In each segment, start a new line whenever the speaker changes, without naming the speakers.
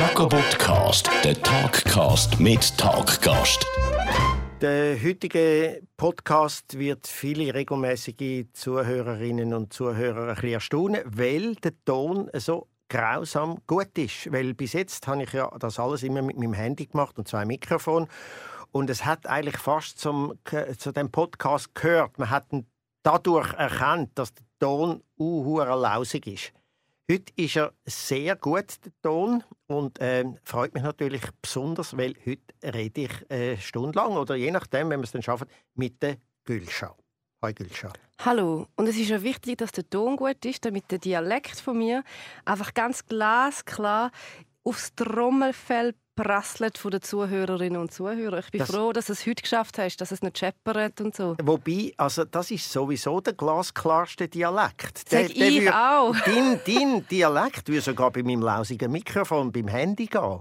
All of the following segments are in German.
Jacobot Cast, der Talkcast mit Talkgast.
Der heutige Podcast wird viele regelmäßige Zuhörerinnen und Zuhörer ein bisschen erstaunen, weil der Ton so grausam gut ist. Weil bis jetzt habe ich ja das alles immer mit meinem Handy gemacht und zwei Mikrofone. Und es hat eigentlich fast zum, zu dem Podcast gehört. Man hat dadurch erkannt, dass der Ton uh, lausig ist. Heute ist er sehr gut, der Ton, und äh, freut mich natürlich besonders, weil heute rede ich eine Stunde lang oder je nachdem, wenn wir es dann schaffen, mit der Gülscha. Hi Gülscha.
Hallo. Und es ist ja wichtig, dass der Ton gut ist, damit der Dialekt von mir einfach ganz glasklar aufs Trommelfell prasselt von den Zuhörerinnen und Zuhörern. Ich bin das, froh, dass du es heute geschafft hast, dass es nicht scheppert und so.
Wobei, also das ist sowieso der glasklarste Dialekt.
Sag der, der ich würde, auch.
Dein, dein Dialekt würde sogar bei meinem lausigen Mikrofon beim Handy gehen.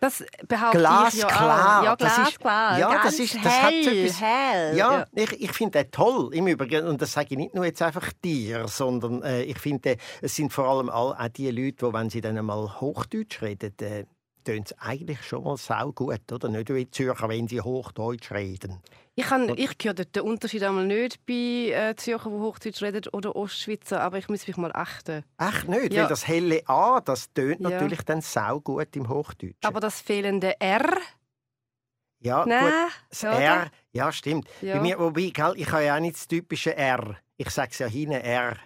Das behaupte
Glas
ich ja
klar.
auch. Ja, glasklar.
Ja,
Ganz
das ist, das
hell,
hat etwas,
hell.
Ja,
Ja.
ich, ich finde den toll im Übrigen. Und das sage ich nicht nur jetzt einfach dir, sondern äh, ich finde, es sind vor allem all, auch die Leute, die, wenn sie dann einmal Hochdeutsch reden, äh, tönt es eigentlich schon mal sau gut, oder? Nicht wie die Zürcher, wenn sie Hochdeutsch reden.
Ich, kann, ich höre den Unterschied einmal nicht bei äh, Zürcher, die Hochdeutsch reden, oder Ostschweizer, aber ich muss mich mal achten.
Echt nicht?
Ja.
Weil das helle A, das tönt
Ja.
natürlich dann sau gut im Hochdeutschen.
Aber das fehlende R,
ja,
nein,
gut. Das
oder?
R, ja, stimmt.
Ja.
Bei mir, wobei, gell, ich habe ja auch nicht das typische R. Ich sage es ja hinten R.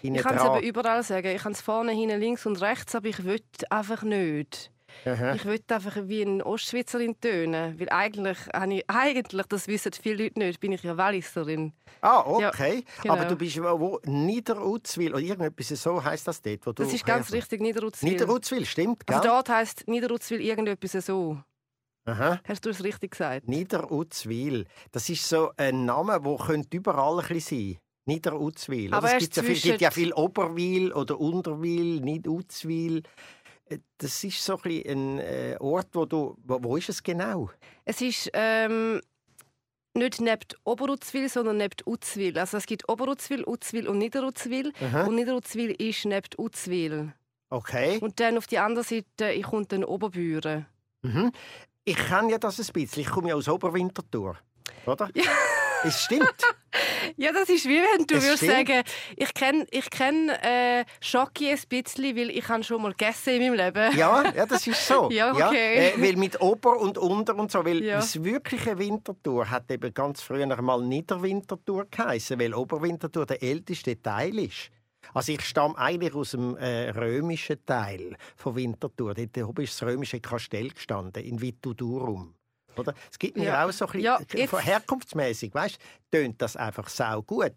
Hinten
Ich kann es eben überall sagen. Ich kann es vorne, hinten, links und rechts, aber ich will einfach nicht.
Aha.
Ich will einfach wie eine Ostschweizerin tönen. Weil eigentlich, habe ich, eigentlich, das wissen viele Leute nicht, bin ich ja Walliserin.
Ah,
Ja,
okay.
genau.
Aber du bist wo, wo Niederutzwil oder irgendetwas so heißt das dort, wo du
Das ist ganz richtig, Niederutzwil.
Niederutzwil, stimmt, gell?
Also dort heisst Niederutzwil irgendetwas so.
Aha.
Hast du es richtig gesagt?
Niederutzwil. Das ist so ein Name, der könnte überall ein bisschen sein. Niederutzwil.
Aber
es gibt ja, viel, gibt ja viel Oberwil oder Unterwil, Niederutzwil. Das ist so ein, ein äh, Ort, wo du. Wo, wo ist es genau?
Es ist ähm, nicht neben Oberutzwil, sondern neben Utzwil. Also es gibt Oberutzwil, Utzwil und Niederutzwil.
Aha.
Und Niederutzwil ist neben Utzwil.
Okay.
Und dann auf die andere Seite ich kommt dann Oberbüren.
Mhm. Ich kenne ja das ein bisschen. Ich komme ja aus Oberwinterthur. Oder? Es stimmt.
Ja, das ist wie wenn du
Es
würdest
stimmt.
sagen, ich kenne ich kenn, äh, Schoki ein bisschen, weil ich habe schon mal gegessen in meinem Leben.
Ja, ja, das ist so.
Ja, okay.
äh, weil mit Ober und Unter und so, weil
Ja.
das wirkliche Winterthur hat eben ganz früher mal Niederwinterthur geheißen, weil Oberwinterthur der älteste Teil ist. Also ich stamme eigentlich aus dem äh, römischen Teil von Winterthur. Dort oben ist das römische Kastell gestanden, in Vitudurum. Oder? Es gibt mir
Ja.
auch so ein bisschen,
Ja,
äh,
jetzt-
herkunftsmäßig, weißt, tönt das einfach sau gut,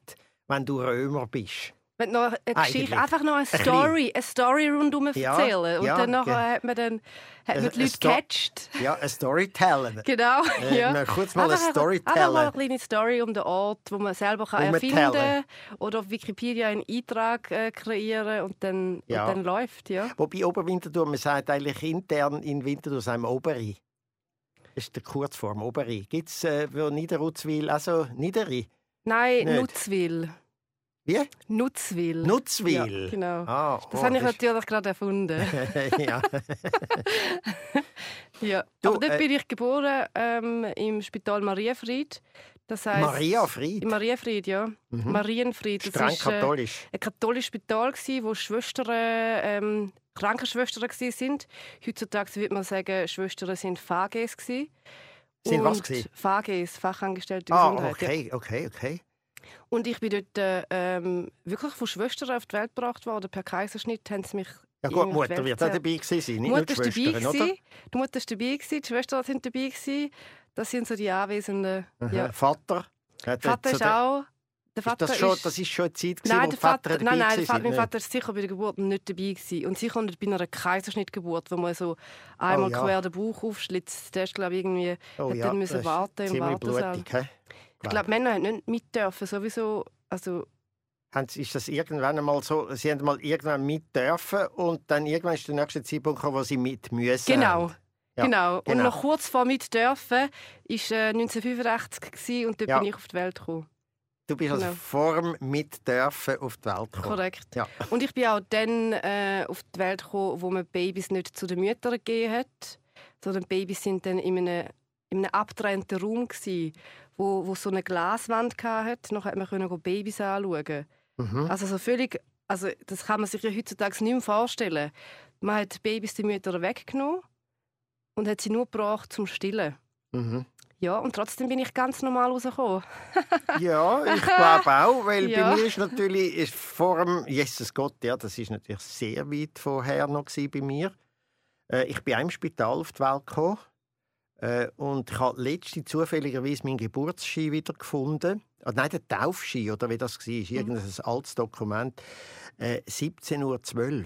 wenn du Römer bist.
Wenn noch eine Geschichte,
Eigentlich.
einfach noch eine. Story, eine Story rundum
Ja,
erzählen. Und
ja,
dann nachher hat man dann hat man die Leute gecatcht.
Ja, ein Storytelling.
Genau.
Äh,
ja.
mal kurz mal ein
Einfach-
Storytelling.
Einfach mal eine kleine Story um den Ort, wo man selber kann
Umtellen.
erfinden kann. Oder auf Wikipedia einen Eintrag äh, kreieren und dann,
Ja.
und dann läuft. Ja.
Wobei Oberwinterthur, man sagt eigentlich intern in Winterthur sagen wir Oberi. Das ist die Kurzform, Oberi. Gibt es äh, für Niederutzwil also Nideri?
Nein,
Nicht.
Nutzwil.
Wie?
Nutzwil.
Nutzwil?
Ja, genau.
Ah,
Das
oh,
habe ich
das ist-
natürlich gerade erfunden.
ja.
ja.
Du,
Aber dort
äh,
bin ich geboren ähm, im Spital Marienfried. Das heisst,
Maria Fried.
Im Marienfried, ja.
Mhm.
Marienfried. Das
Streng
ist, äh,
katholisch.
ein katholisches Spital, gsi, wo Schwestern, ähm, Krankenschwestern sind. Heutzutage würde man sagen, Schwestern sind FAGs. gsi.
Sind was
Und
gsi?
FAGs, Fachangestellte
Ah,
Gesundheit. ja.
okay, okay, okay.
Und ich bin dort äh, ähm, wirklich von Schwestern auf die Welt gebracht worden. Per Kaiserschnitt haben sie mich
Ja gut,
die
Mutter wird auch dabei gewesen sein,
Die
nicht
Mutter
nur die
dabei,
Schwestern, oder?
gewesen. die Mutter war dabei, gewesen, die Schwestern sind dabei. Gewesen. Das sind so die Anwesenden. Ja.
Vater?
Vater ist auch... Der
Ist
Vater
das, schon,
ist,
das ist schon eine Zeit, gewesen,
Nein,
wo
der
Vater
Vater,
dabei
nein, nein, Vater, mein Vater ist sicher bei der Geburt nicht dabei gewesen. Und sicher nicht bei einer Kaiserschnittgeburt, wo man so einmal
Oh ja.
quer den Bauch aufschlitzt. Der ist, glaube ich, irgendwie
Oh
hat
ja,
dann müssen
ist
warten im Wartesaal.
blutig.
Ich glaube, Männer haben nicht mit dürfen, sowieso. Also,
ist das irgendwann einmal so, Sie haben mal irgendwann mit dürfen und dann irgendwann ist der nächste Zeitpunkt gekommen, wo Sie mit müssen.
genau.
haben. Ja,
genau. Und
genau.
noch kurz vor mit dürfen war äh, 1985 gewesen, und dort
Ja.
bin ich auf die Welt gekommen.
Du bist also
Genau.
vor dem Mitdürfen auf die Welt gekommen.
Korrekt.
Ja.
Und ich bin auch dann äh, auf die Welt gekommen, wo man Babys nicht zu den Müttern gegeben hat, sondern Babys sind dann in einem, in einem abgetrennten Raum gsi, wo, wo so eine Glaswand hatte. Noch hat man können Babys anschauen.
Mhm.
Also so völlig, also das kann man sich ja heutzutage nicht mehr vorstellen. Man hat Babys den Müttern weggenommen und hat sie nur gebracht zum Stillen.
Mhm.
Ja, und trotzdem bin ich ganz normal rausgekommen.
Ja, ich glaube auch, weil
Ja.
bei mir ist natürlich ist vor dem Jesus Gott, ja, das ist natürlich sehr weit vorher noch bei mir. Äh, ich bin im Spital auf die Welt gekommen äh, und ich habe letzte zufälligerweise meinen Geburtsschein wieder gefunden. Ah, nein, der Taufschein oder wie das war, irgendein altes Dokument. Äh, 17:12 Uhr.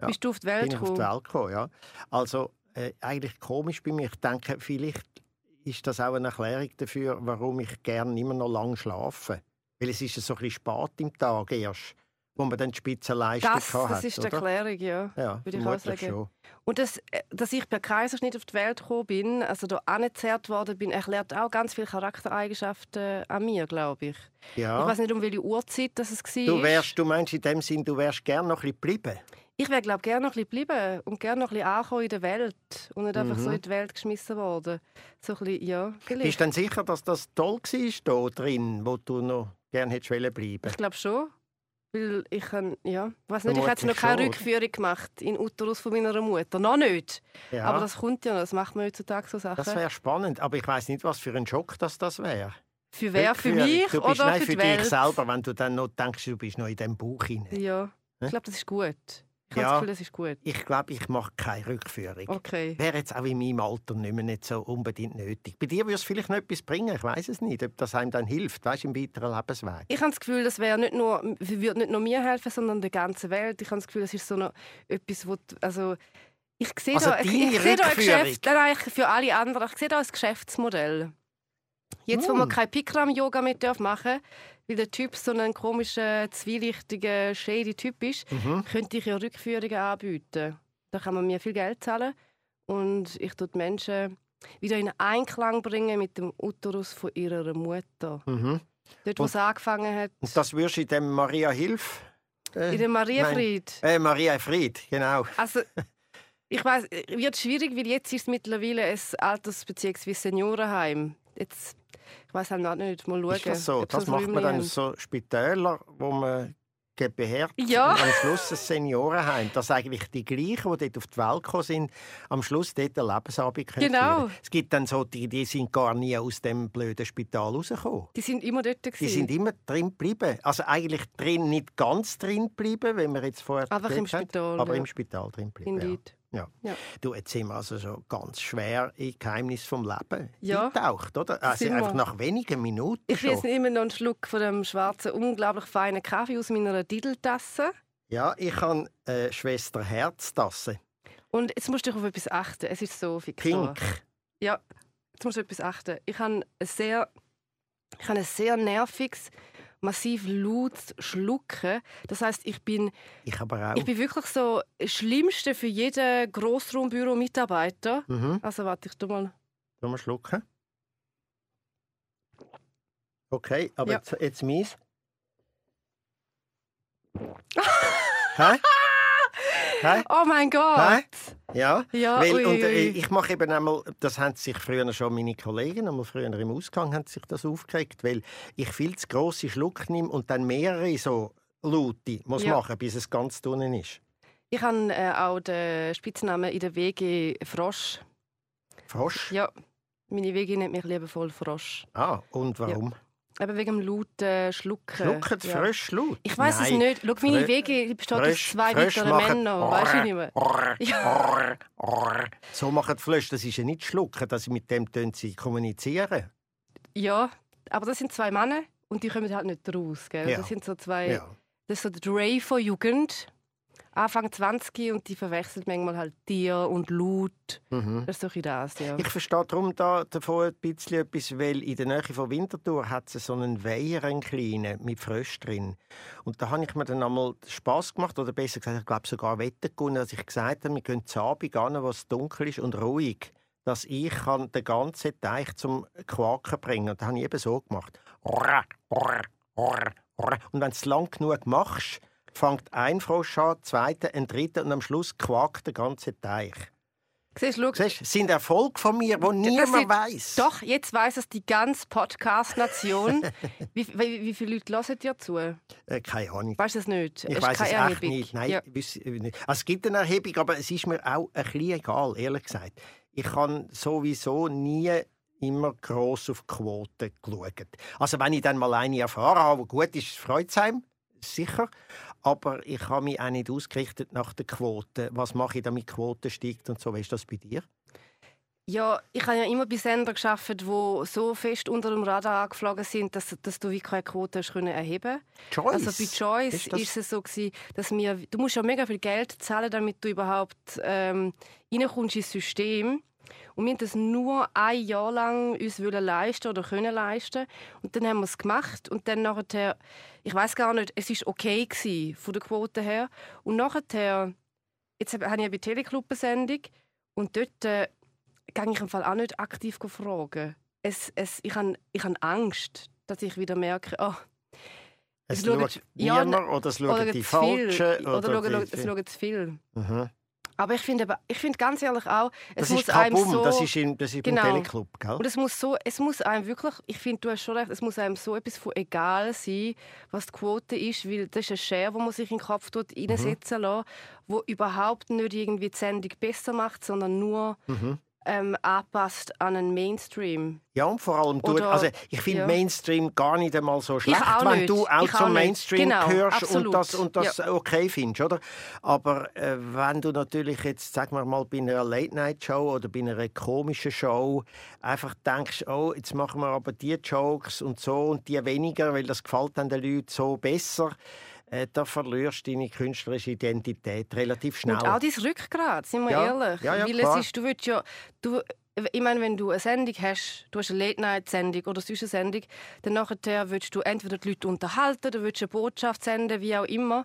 Ja,
Bist du auf die
bin
Welt
ich auf die
gekommen?
Welt gekommen, ja. Also äh, eigentlich komisch bei mir. Ich denke, vielleicht ist das auch eine Erklärung dafür, warum ich gerne immer noch lang schlafe. Weil es ist ja so ein bisschen spät im Tag erst, wo man dann die Spitzenleistung
Das,
hat,
das ist die? Erklärung, ja.
Ja,
würde ich auch sagen.
schon.
Und das, äh, dass ich per Kaiserschnitt auf die Welt gekommen bin, also da angezerrt worden bin, erklärt auch ganz viele Charaktereigenschaften an mir, glaube ich. Ich
Ja.
weiß nicht, um welche Uhrzeit das es war.
Du, wärst, du meinst in dem Sinn, du wärst gerne noch ein bisschen geblieben?
Ich wäre, glaube gerne noch ein bisschen geblieben und gerne noch ein bisschen angekommen in der Welt und nicht einfach so
Mhm.
in die Welt geschmissen worden. So ein bisschen, ja,
Bist
vielleicht.
du denn sicher, dass das toll war da drin, wo du noch gerne hättest bleiben
Ich glaube schon. Weil ich kann, ja, weiß nicht, ich habe jetzt noch keine
schon.
Rückführung gemacht in Uterus von meiner Mutter. Noch nicht.
Ja,
Aber das kommt ja noch. Das macht man heutzutage so Sachen.
das wäre spannend, aber ich weiß nicht, was für ein Schock das, das wäre.
für wer? Für mich
du bist,
oder
nein,
für
für
die Welt?
dich selber, wenn du dann noch denkst, du bist noch in diesem Buch hinein.
Ja, ich glaube, das ist gut. Ich habe
Ja.
das Gefühl, das ist gut.
Ich glaube, ich mache keine Rückführung.
Okay.
Wäre jetzt auch in meinem Alter nicht mehr nicht so unbedingt nötig. Bei dir würde es vielleicht noch etwas bringen. Ich weiß es nicht, ob das einem dann hilft, weißt, im weiteren Lebensweg.
Ich habe das Gefühl, das wäre nicht nur, würde nicht nur mir helfen, sondern der ganzen Welt. Ich habe das Gefühl, das ist so noch etwas, wo, also ich sehe
Also
da, ich, ich sehe da ein? Geschäft, nein, für alle anderen, ich sehe da ein Geschäftsmodell. Jetzt, wo
Hm.
man kein Bikram-Yoga mehr darf machen weil der Typ so ein komischer, zwielichtiger, shady Typ ist,
Mhm.
könnte ich ja Rückführungen anbieten. Da kann man mir viel Geld zahlen und ich tue die Menschen wieder in Einklang bringen mit dem Uterus von ihrer Mutter.
Mhm.
Dort, wo es angefangen hat.
Und das würdest du in dem Maria Hilf? Äh,
In dem Marienfried.
Äh, Maria Fried, genau.
Also, ich weiß, wird schwierig, weil jetzt ist es mittlerweile ein Alters- bzw. Seniorenheim. Jetzt, ich weiß halt noch nicht, mal schauen.
Ist das so? Das macht man dann
haben.
so Spitäler, wo man gebärt.
Ja.
Und am Schluss ein Seniorenheim. Dass eigentlich die gleichen, die dort auf die Welt gekommen sind, am Schluss dort eine Lebensabend können
Genau.
führen. Es gibt dann so, die, die sind gar nie aus dem blöden Spital rausgekommen.
Die sind immer dort.
Die
gewesen.
sind immer drin geblieben. Also eigentlich drin, nicht ganz drin geblieben, wenn wir jetzt vorher
Einfach im
haben,
Spital,
aber
ja.
im Spital drin geblieben.
Indeed.
Ja.
Ja.
Du, jetzt sind wir also schon ganz schwer in Geheimnis vom Leben
Ja.
getaucht, oder? Also
sind wir.
einfach nach wenigen Minuten
Ich
schon.
jetzt immer noch einen Schluck von dem schwarzen, unglaublich feinen Kaffee aus meiner Dideltasse.
Ja, ich habe äh, Schwester Herztasse.
Und jetzt musst du auf etwas achten. Es ist so fix.
Pink.
Ja, jetzt musst du auf etwas achten. Ich habe ein sehr, ich habe ein sehr nerviges, massiv lautes Schlucken. Das heißt, ich bin,
Ich aber auch.
ich bin wirklich so Schlimmste für jeden Grossraumbüro-Mitarbeiter.
Mhm.
Also warte, ich tu mal.
Sollen wir schlucken? Okay, aber
Ja.
jetzt, jetzt meins. Hä? Hä?
Oh mein Gott!
Hä? Ja.
Ja,
Weil,
ui,
und, äh,
ui.
ich mache eben einmal, das haben sich früher schon meine Kollegen, einmal früher im Ausgang, haben sich das aufgeregt, weil ich viel zu grosse Schluck nehme und dann mehrere so Laute muss
Ja.
machen, bis es ganz drinnen ist.
Ich habe äh, auch den Spitznamen in der WG Frosch.
Frosch?
Ja, meine WG nennt mich liebevoll Frosch.
Ah, und warum?
Eben wegen dem lauten Schlucken.
Schlucken
ja.
frisch laut?
Ich weiß es nicht. Schau, meine WG besteht aus zwei weiteren
machen
Männern. Weißt du nicht mehr?
Orr, orr, orr. So machen die Frösche, das ist ja nicht schlucken, dass sie mit dem sie kommunizieren.
Ja, aber das sind zwei Männer und die kommen halt nicht raus. Gell?
Ja.
Das sind so zwei.
Ja.
Das ist so der Dre von Jugend. Anfang 20 und die verwechseln manchmal halt Tier und Laut.
Mhm.
Das ist so das, ja.
Ich verstehe darum da, davon ein bisschen etwas, weil in der Nähe von Winterthur hat es so einen Weiher, einen kleinen, mit Fröschen drin. Und da habe ich mir dann einmal Spass gemacht, oder besser gesagt, ich glaube sogar Wetten gewonnen, dass ich gesagt habe, wir gehen zu Abend an, wo es dunkel ist und ruhig. dass ich kann den ganzen Teich zum Quaken bringen kann. Das habe ich eben so gemacht. Und wenn du es lang genug machst, fängt ein Frosch an, zweiter, ein dritter und am Schluss quakt der ganze Teich.
Siehst, schau,
Siehst, sind Erfolge von mir, die niemand weiß.
Doch, jetzt weiß es die ganze Podcast-Nation. wie, wie, wie viele Leute hören dir zu?
Äh, keine Ahnung.
Weißt du es nicht?
Ich weiß es echt
Erhebung.
nicht. Nein,
Ja.
äh. Also, es gibt eine Erhebung, aber es ist mir auch ein bisschen egal, ehrlich gesagt. Ich habe sowieso nie immer gross auf die Quote geschaut. Also wenn ich dann mal eine erfahren habe, die gut ist, freut es einem, sicher. Aber ich habe mich auch nicht ausgerichtet nach der Quote. Was mache ich, damit die Quote steigt und so. Wie ist das bei dir?
Ja, ich habe ja immer bei Sendern gearbeitet, die so fest unter dem Radar angeflogen sind, dass, dass du wie keine Quote hast können erheben
Choice.
Also bei Choice
Ist das-
ist es so gewesen, dass wir, du musst ja mega viel Geld zahlen, damit du überhaupt ähm, reinkommst ins System. Und wir haben das nur ein Jahr lang uns leisten oder können leisten. Und dann haben wir es gemacht und dann nachher, ich weiß gar nicht, es ist okay gewesen, von der Quote her. Und nachher, jetzt habe ich eine Teleclub eine Sendung und dort äh, gehe ich im Fall auch nicht aktiv fragen. Es, es, ich habe ich habe Angst, dass ich wieder merke, oh,
Es
Es
schaut
ja,
niemand oder es schauen die. Falschen.
Oder,
die-
schauen, es schauen zu viel.
Mhm.
Aber ich finde, aber- ich finde ganz ehrlich auch, es
Das
muss
ist
einem so...
das ist, in, das ist
Genau.
Teleclub, gell?
Und es muss, so, es muss einem wirklich, ich finde, du hast schon recht, es muss einem so etwas von egal sein, was die Quote ist, weil das ist ein Share, wo man sich in den Kopf tut,
Mhm.
reinsetzen lässt, wo überhaupt nicht irgendwie die Sendung besser macht, sondern nur
Mhm.
Ähm, anpasst an einen Mainstream.
Ja, und vor allem, du,
Oder-
also ich finde
ja.
Mainstream gar nicht einmal so schlecht, wenn
nicht.
du auch
Ich
zum. Mainstream
Genau,
gehörst und
absolut.
das, und das okay findest, oder? Aber äh, wenn du natürlich jetzt, sagen wir mal, bei einer Late-Night-Show oder bei einer komischen Show einfach denkst, oh, jetzt machen wir aber die Jokes und so und die weniger, weil das gefällt dann den Leuten so besser, äh, da verlierst du deine künstlerische Identität relativ schnell.
Und auch dein Rückgrat, sind wir
Ja.
ehrlich.
Ja, ja,
Weil
klar.
es ist, du willst ja, du, ich meine, wenn du eine Sendung hast, du hast eine Late-Night-Sendung oder sonst eine Sendung, dann nachher willst du entweder die Leute unterhalten, du willst eine Botschaft senden, wie auch immer.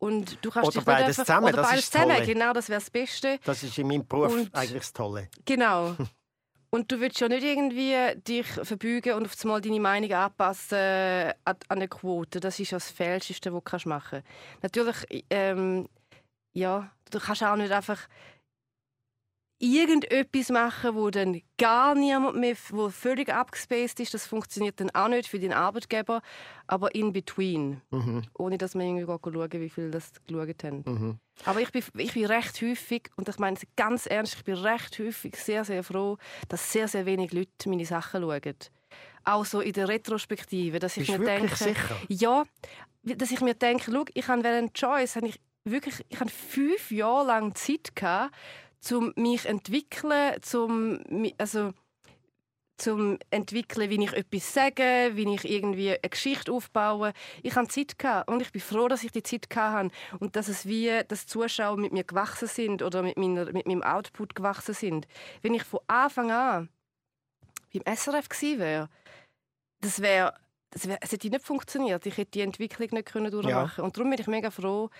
Und du kannst
Oder
dich
beides
einfach,
zusammen,
Oder
das
beides
ist
zusammen,
Tolle.
genau, das wäre das Beste.
das ist in meinem Beruf
Und-
eigentlich das Tolle.
Genau. Und du willst ja nicht irgendwie dich verbeugen und auf einmal deine Meinung anpassen äh, an eine Quote. Das ist ja das Falscheste, was du machen kannst. Natürlich, ähm, ja, du kannst auch nicht einfach irgendetwas machen, wo dann gar niemand mehr, wo völlig abgespaced ist. Das funktioniert dann auch nicht für den Arbeitgeber, aber in between,
Mhm.
ohne dass man irgendwie schauen wie viele das geschaut haben.
Mhm.
Aber ich bin, ich bin recht häufig, und ich meine es ganz ernst, ich bin recht häufig sehr, sehr froh, dass sehr, sehr wenig Leute meine Sachen schauen. Auch so in der Retrospektive, dass ich
Bist
mir denke,
sicher?
ja, dass ich mir denke, schau, ich habe während Choice habe ich wirklich, ich habe fünf Jahre lang Zeit gehabt, um mich zu entwickeln, zum, also zum entwickeln, wie ich etwas sage, wie ich irgendwie eine Geschichte aufbaue. Ich hatte Zeit gehabt und ich bin froh, dass ich die Zeit hatte und dass es wie die Zuschauer mit mir gewachsen sind oder mit, meiner, mit meinem Output gewachsen sind. Wenn ich von Anfang an beim SRF gewesen wäre, das wäre das wär, es hätte nicht funktioniert. Ich hätte die Entwicklung nicht können durchmachen Und darum bin ich mega froh,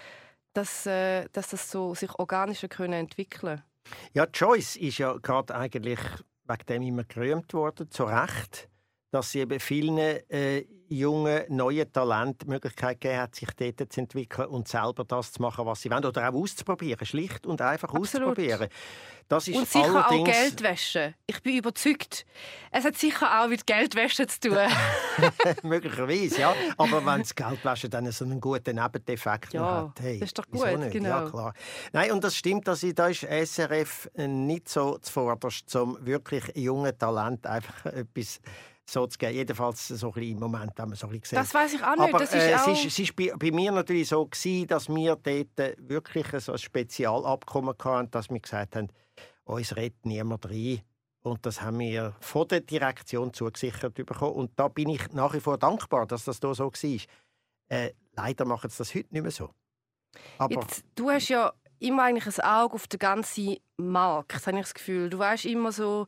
dass, äh, dass das so sich organisch hat können entwickeln
Ja, Joyce ist ja gerade eigentlich wegen dem immer gerühmt worden, zu Recht, dass sie eben vielen äh, jungen, neuen Talenten die Möglichkeit gegeben hat, sich dort zu entwickeln und selber das zu machen, was sie wollen. Oder auch auszuprobieren, schlicht und einfach
Absolut.
auszuprobieren. Das ist
Und sicher auch. Geldwäsche. Ich bin überzeugt. Es hat sicher auch mit Geldwäsche zu tun.
Möglicherweise, ja. Aber wenn das Geldwäsche dann so einen guten Nebendefekt
Ja,
hat, hey,
das ist doch gut,
nicht?
genau.
Ja, klar. Nein, und das stimmt, dass ich, da ist SRF nicht so zuvorderst, um wirklich jungen Talent einfach etwas so zu geben. Jedenfalls so ein bisschen im Moment haben wir so ein bisschen gesehen.
Das weiß ich auch nicht.
Aber
das ist
äh,
auch...
es ist, es ist bei, bei mir natürlich so gewesen, dass wir dort äh, wirklich so ein Spezialabkommen hatten, dass wir gesagt haben, uns redet niemand rein. Und das haben wir von der Direktion zugesichert bekommen. Und da bin ich nach wie vor dankbar, dass das da so war. Äh, leider machen sie das heute nicht mehr so. Aber
Jetzt, du hast ja immer eigentlich ein Auge auf den ganzen Markt, habe ich das Gefühl. Du weißt immer so,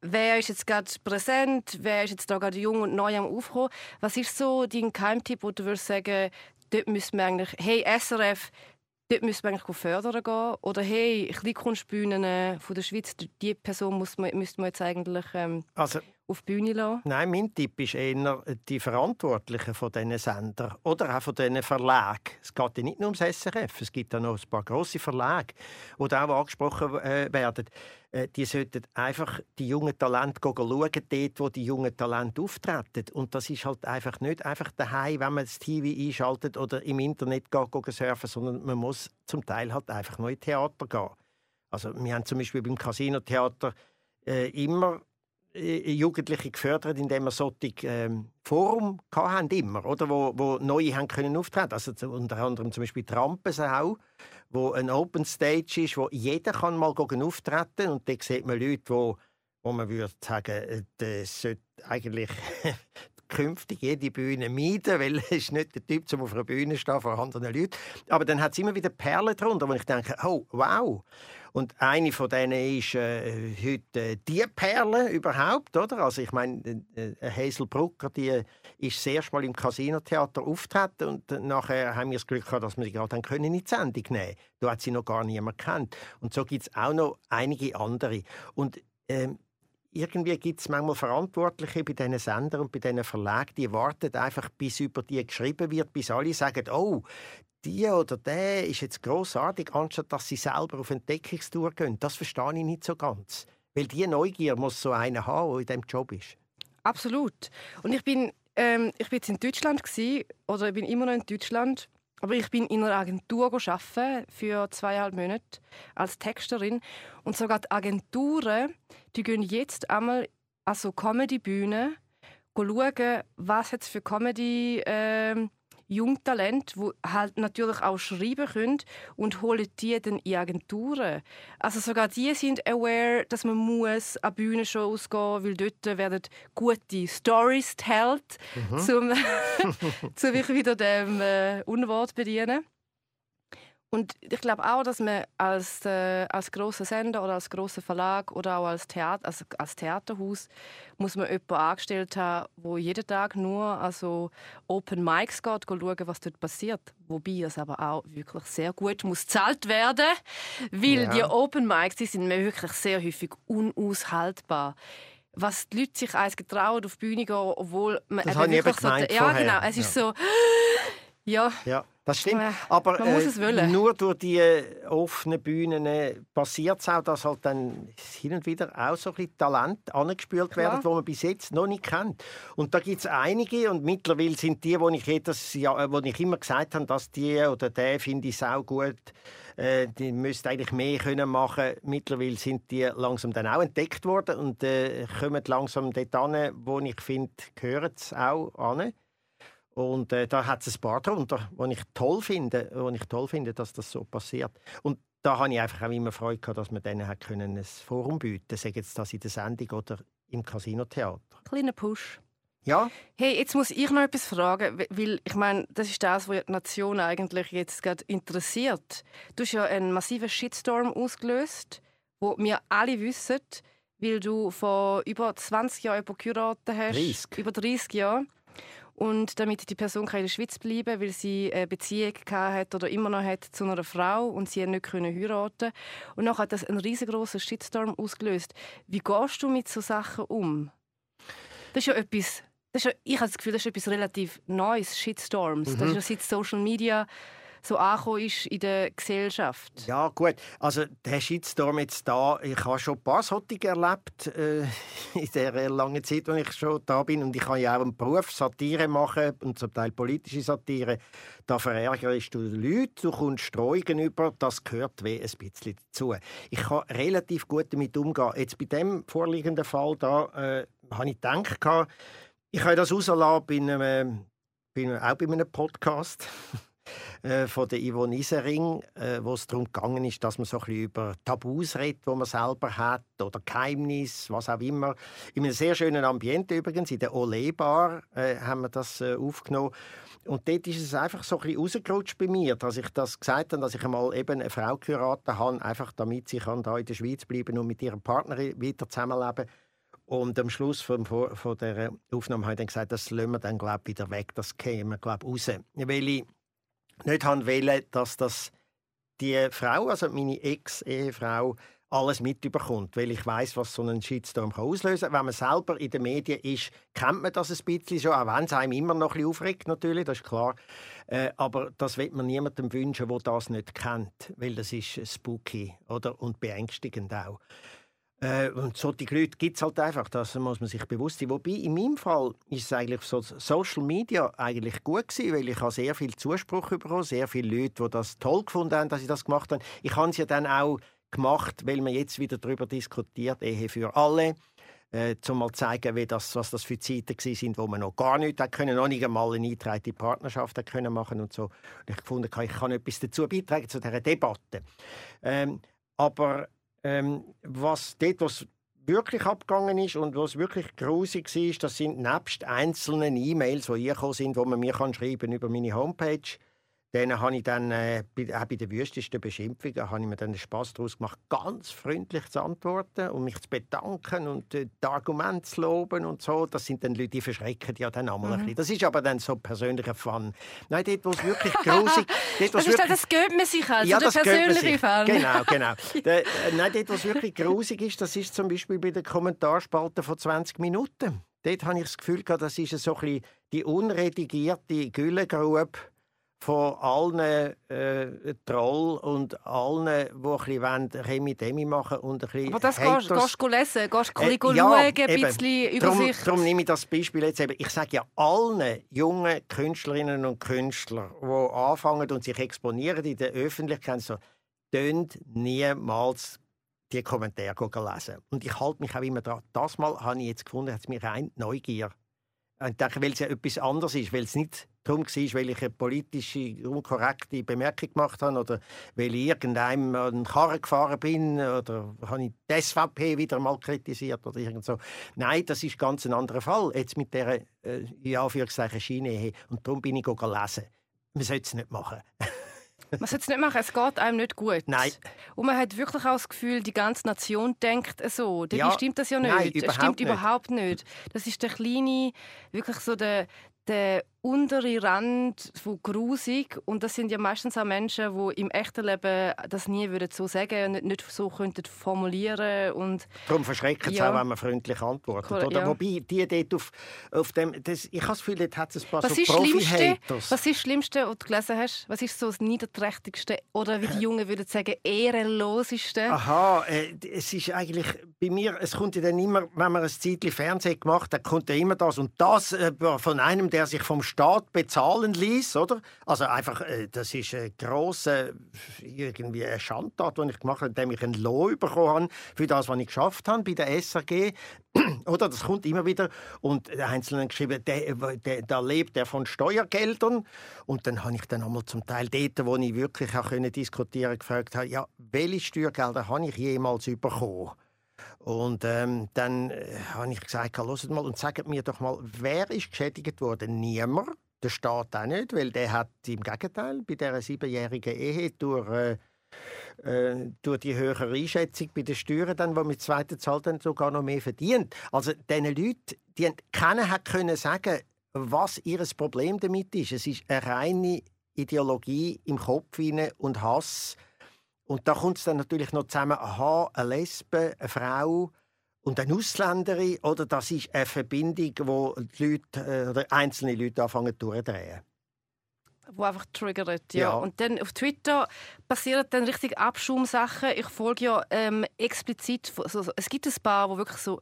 wer ist jetzt gerade präsent, wer ist jetzt da gerade jung und neu am Aufkommen. Was ist so dein Geheimtipp, wo du würdest sagen, dort müssen wir eigentlich, hey SRF, dort müssen wir eigentlich fördern gehen. Oder hey, Kleinkunstbühnen von der Schweiz, die Person muss man, müsste man jetzt eigentlich ähm, also, auf die Bühne lassen.
Nein, mein Tipp ist eher die Verantwortlichen von diesen Sender oder auch von diesen Verlagen. Es geht ja nicht nur ums SRF, es gibt auch noch ein paar grosse Verlage, die auch angesprochen äh, werden. Äh, die sollten einfach die jungen Talente schauen, dort, wo die jungen Talente auftreten. Und das ist halt einfach nicht einfach daheim, wenn man das TV einschaltet oder im Internet geht, surfen, sondern man muss zum Teil halt einfach noch in Theater gehen. Also wir haben zum Beispiel beim Casino-Theater äh, immer Jugendliche gefördert, indem wir solche ähm, Forum hatten, immer, oder? Wo, wo neue haben können auftreten Also unter anderem zum Beispiel Trampensau, wo ein Open Stage ist, wo jeder kann mal auftreten und da sieht man Leute, wo, wo man würde sagen, äh, das sollte eigentlich künftig jede Bühne meiden, weil er ist nicht der Typ, um auf einer Bühne stehen vor anderen Leuten. Aber dann hat es immer wieder Perlen drunter, wo ich denke, oh, wow. Und eine von denen ist äh, heute äh, die Perle überhaupt, oder? Also ich meine, äh, äh Hazel Brucker, die ist sehr mal im Casino-Theater auftreten und äh, nachher haben wir das Glück gehabt, dass wir sie gerade können in die Sendung nehmen. Da hat sie noch gar niemand kennt. Und so gibt es auch noch einige andere. Und ähm, irgendwie gibt es manchmal Verantwortliche bei diesen Sendern und bei diesen Verlagen, die warten einfach, bis über die geschrieben wird, bis alle sagen, oh, die oder der ist jetzt großartig, anstatt dass sie selber auf Entdeckungstour gehen. Das verstehe ich nicht so ganz. Weil die Neugier muss so einer haben, der in diesem Job ist.
Absolut. Und ich bin, ähm, ich bin jetzt in Deutschland gewesen, oder ich bin immer noch in Deutschland. Aber ich bin in einer Agentur arbeiten für zweieinhalb Monate als Texterin. Und sogar die Agenturen, die gehen jetzt einmal an so Comedy-Bühnen schauen, was jetzt für Comedy äh, Jungtalent, wo halt natürlich auch schreiben können und holen die dann in Agenturen. Also sogar die sind aware, dass man muss an Bühnenshows gehen, weil dort werden gute Stories told, mhm. zum, zum wieder dem äh, Unwort bedienen. Und ich glaube auch, dass man als, äh, als grosser Sender oder als grosser Verlag oder auch als, Theater, also als Theaterhaus muss man jemanden angestellt haben, wo jeden Tag nur also Open Mics geht, schauen, was dort passiert. Wobei es aber auch wirklich sehr gut muss gezahlt werden, weil ja. die Open Mics die sind mir wirklich sehr häufig unaushaltbar was die Leute sich eins getrauen auf die Bühne gehen, obwohl man
das eben wirklich so,
ja genau, es ist so ja.
ja. Das stimmt. Aber äh, nur durch die äh, offenen Bühnen äh, passiert es auch, dass halt dann hin und wieder auch so ein bisschen Talent angespült werden, wo man bis jetzt noch nicht kennt. Und da gibt es einige und mittlerweile sind die, wo ich, jedes Jahr, wo ich immer gesagt habe, dass die oder der finde ich auch gut, äh, die müsste eigentlich mehr können machen. Mittlerweile sind die langsam dann auch entdeckt worden und äh, kommen langsam dort an, wo ich finde, gehören sie auch an. Und äh, da hat es ein paar darunter, die ich toll finde, wo ich toll finde, dass das so passiert. Und da habe ich einfach auch immer Freude gehabt, dass man denen hat können ein Forum bieten, sei jetzt das in der Sendung oder im Casino-Theater.
Kleiner Push.
Ja.
Hey, jetzt muss ich noch etwas fragen, weil ich meine, das ist das, was die Nation eigentlich jetzt gerade interessiert. Du hast ja einen massiven Shitstorm ausgelöst, wo wir alle wissen, weil du vor über 20 Jahren jemanden geheiratet hast.
30.
Über 30 Jahre. Und damit die Person in der Schweiz bleiben weil sie eine Beziehung hat oder immer noch hat zu einer Frau und sie nicht können heiraten Und dann hat das einen riesengroßen Shitstorm ausgelöst. Wie gehst du mit so Sachen um? Das ist ja etwas, das ist ja, ich habe das Gefühl, das ist etwas relativ Neues, Shitstorms. Mhm. Das ist ja seit Social Media so angekommen ist in der Gesellschaft.
Ja, gut. Also der Shitstorm jetzt da, ich habe schon ein paar solche erlebt äh, in der langen Zeit, als ich schon da bin. Und ich kann ja auch einen Beruf Satire machen und zum Teil politische Satire. Da verärgerst du Leute, du kommst Streugen über, das gehört wie ein bisschen dazu. Ich kann relativ gut damit umgehen. Jetzt bei dem vorliegenden Fall da äh, habe ich gedacht, ich habe das rauslassen bei einem, bei einem, auch bei einem Podcast. Äh, von der Yvonne Isering, äh, wo es darum gegangen ist, dass man so ein bisschen über Tabus redet, die man selber hat, oder Geheimnis, was auch immer. In einem sehr schönen Ambiente übrigens, in der Ole Bar äh, haben wir das äh, aufgenommen. Und dort ist es einfach so ein bisschen rausgerutscht bei mir, dass ich das gesagt habe, dass ich einmal eben eine Frau geheiratet habe, einfach damit sie kann da in der Schweiz bleiben und mit ihrem Partner weiter zusammenleben und am Schluss von, von der Aufnahme habe ich dann gesagt, das lassen wir dann glaub, wieder weg, das käme glaub, raus. Weil ich nicht haben wollen, dass das die Frau, also meine Ex-Ehefrau, alles mitbekommt, weil ich weiß, was so ein Shitstorm auslösen kann. Wenn man selber in den Medien ist, kennt man das ein bisschen schon, auch wenn es einem immer noch ein bisschen aufregt, natürlich, das ist klar. Äh, aber das wird man niemandem wünschen, der das nicht kennt, weil das ist spooky oder? und beängstigend auch. Äh, und solche Leute gibt es halt einfach, das muss man sich bewusst sein. Wobei, in meinem Fall ist es eigentlich so Social Media eigentlich gut gewesen, weil ich habe sehr viel Zuspruch bekommen, sehr viele Leute, die das toll gefunden haben, dass ich das gemacht habe. Ich habe es ja dann auch gemacht, weil man jetzt wieder darüber diskutiert, Ehe für alle. Äh, um mal zu zeigen, wie das, was das für Zeiten sind, wo man noch gar nichts können, noch nicht einmal eine eingetragene Partnerschaft können machen und so. Und ich gefunden, ich kann etwas dazu beitragen zu dieser Debatte. Ähm, aber ähm, was dort, was wirklich abgegangen ist und was wirklich grusig war, das sind nebst einzelnen E-Mails, die hier sind, wo man mir kann schreiben über meine Homepage dann habe ich dann äh, bei, auch bei den wüstesten Beschimpfungen habe ich mir dann den Spaß daraus gemacht, ganz freundlich zu antworten und mich zu bedanken und äh, die Argumente zu loben und so. Das sind dann Leute, die verschrecken ja dann einmal mhm. ein bisschen. Das ist aber dann so persönlicher Fun. Nein, dort, wo es wirklich grusig...
Dort, das, ist wirklich, das gehört man sich also, ja, der persönliche Fun.
Genau, genau. der, äh, nein, dort, wo es wirklich grusig ist, das ist zum Beispiel bei den Kommentarspalte von 20 Minuten. Dort habe ich das Gefühl, das ist so ein bisschen die unredigierte Güllegrube von allen äh, Troll und allen, die ein bisschen Remi Demi machen und ein bisschen
Aber das Haters. gehst du lesen, gehst du äh, ja, schauen, ein bisschen Übersicht.
Darum nehme ich das Beispiel jetzt eben. Ich sage ja allen jungen Künstlerinnen und Künstlern, die anfangen und sich exponieren in der Öffentlichkeit, so, tönt niemals die Kommentare lesen. Und ich halte mich auch immer daran. Das Mal habe ich jetzt gefunden, hat es mir rein Neugier. Ich denke, weil es ja etwas anderes ist, weil es nicht darum war, weil ich eine politische, unkorrekte Bemerkung gemacht habe oder weil ich irgendeinem einen Karren gefahren bin oder habe ich die SVP wieder mal kritisiert oder irgend so. Nein, das ist ganz ein anderer Fall, jetzt mit dieser, äh, in Anführungszeichen, Schiene. Und darum bin ich lesen. Man sollte es nicht machen.
Man sollte es nicht machen, es geht einem nicht gut.
Nein.
Und man hat wirklich auch das Gefühl, die ganze Nation denkt so. Dabei ja, stimmt das ja nicht. Nein, es stimmt nicht. überhaupt nicht. Das ist der kleine, wirklich so der, der untere Rand von grusig und das sind ja meistens auch Menschen, die im echten Leben das nie würden so sagen und nicht, nicht so könnten formulieren und
darum verschrecken ja. sie auch, wenn man freundlich antwortet. Cool, Oder ja. wobei die dort auf, auf dem, das, ich habe das Gefühl, dort hat es ein paar was so Profi-Haters.
Was ist das Schlimmste, was du gelesen hast? Was ist so das Niederträchtigste oder wie die Jungen würden sagen, ehrenloseste?
Aha, äh, es ist eigentlich bei mir, es kommt ja dann immer, wenn man ein Zeitchen Fernsehen gemacht hat, kommt ja immer das und das äh, von einem, der sich vom Staat bezahlen ließ, oder? Also einfach, äh, das ist ein grosser irgendwie eine Schandtat, die ich gemacht habe, indem ich einen Lohn bekommen habe für das, was ich geschafft habe bei der SRG. oder das kommt immer wieder und der Einzelne geschrieben, der, der, da lebt er von Steuergeldern und dann habe ich dann einmal zum Teil dort, wo ich wirklich auch diskutieren, gefragt habe, ja, welche Steuergelder habe ich jemals bekommen? Und ähm, dann äh, habe ich gesagt, hört mal und sagt mir doch mal, wer ist geschädigt worden? Niemand. Der Staat auch nicht, weil der hat im Gegenteil bei dieser siebenjährigen Ehe durch, äh, äh, durch die höhere Einschätzung bei den Steuern, dann, die mit zweiter Zahl dann sogar noch mehr verdient. Also diesen Leuten, die keiner hat können sagen, was ihr Problem damit ist. Es ist eine reine Ideologie im Kopf und Hass und da kommt es dann natürlich noch zusammen, aha, eine Lesbe, eine Frau und eine Ausländerin, oder das ist eine Verbindung, wo die Leute, äh, oder einzelne Leute anfangen durchdrehen
wo einfach triggert. Ja. ja. Und dann auf Twitter passieren dann richtig Abschumsachen. Ich folge ja ähm, explizit, also, es gibt ein paar, wo wirklich so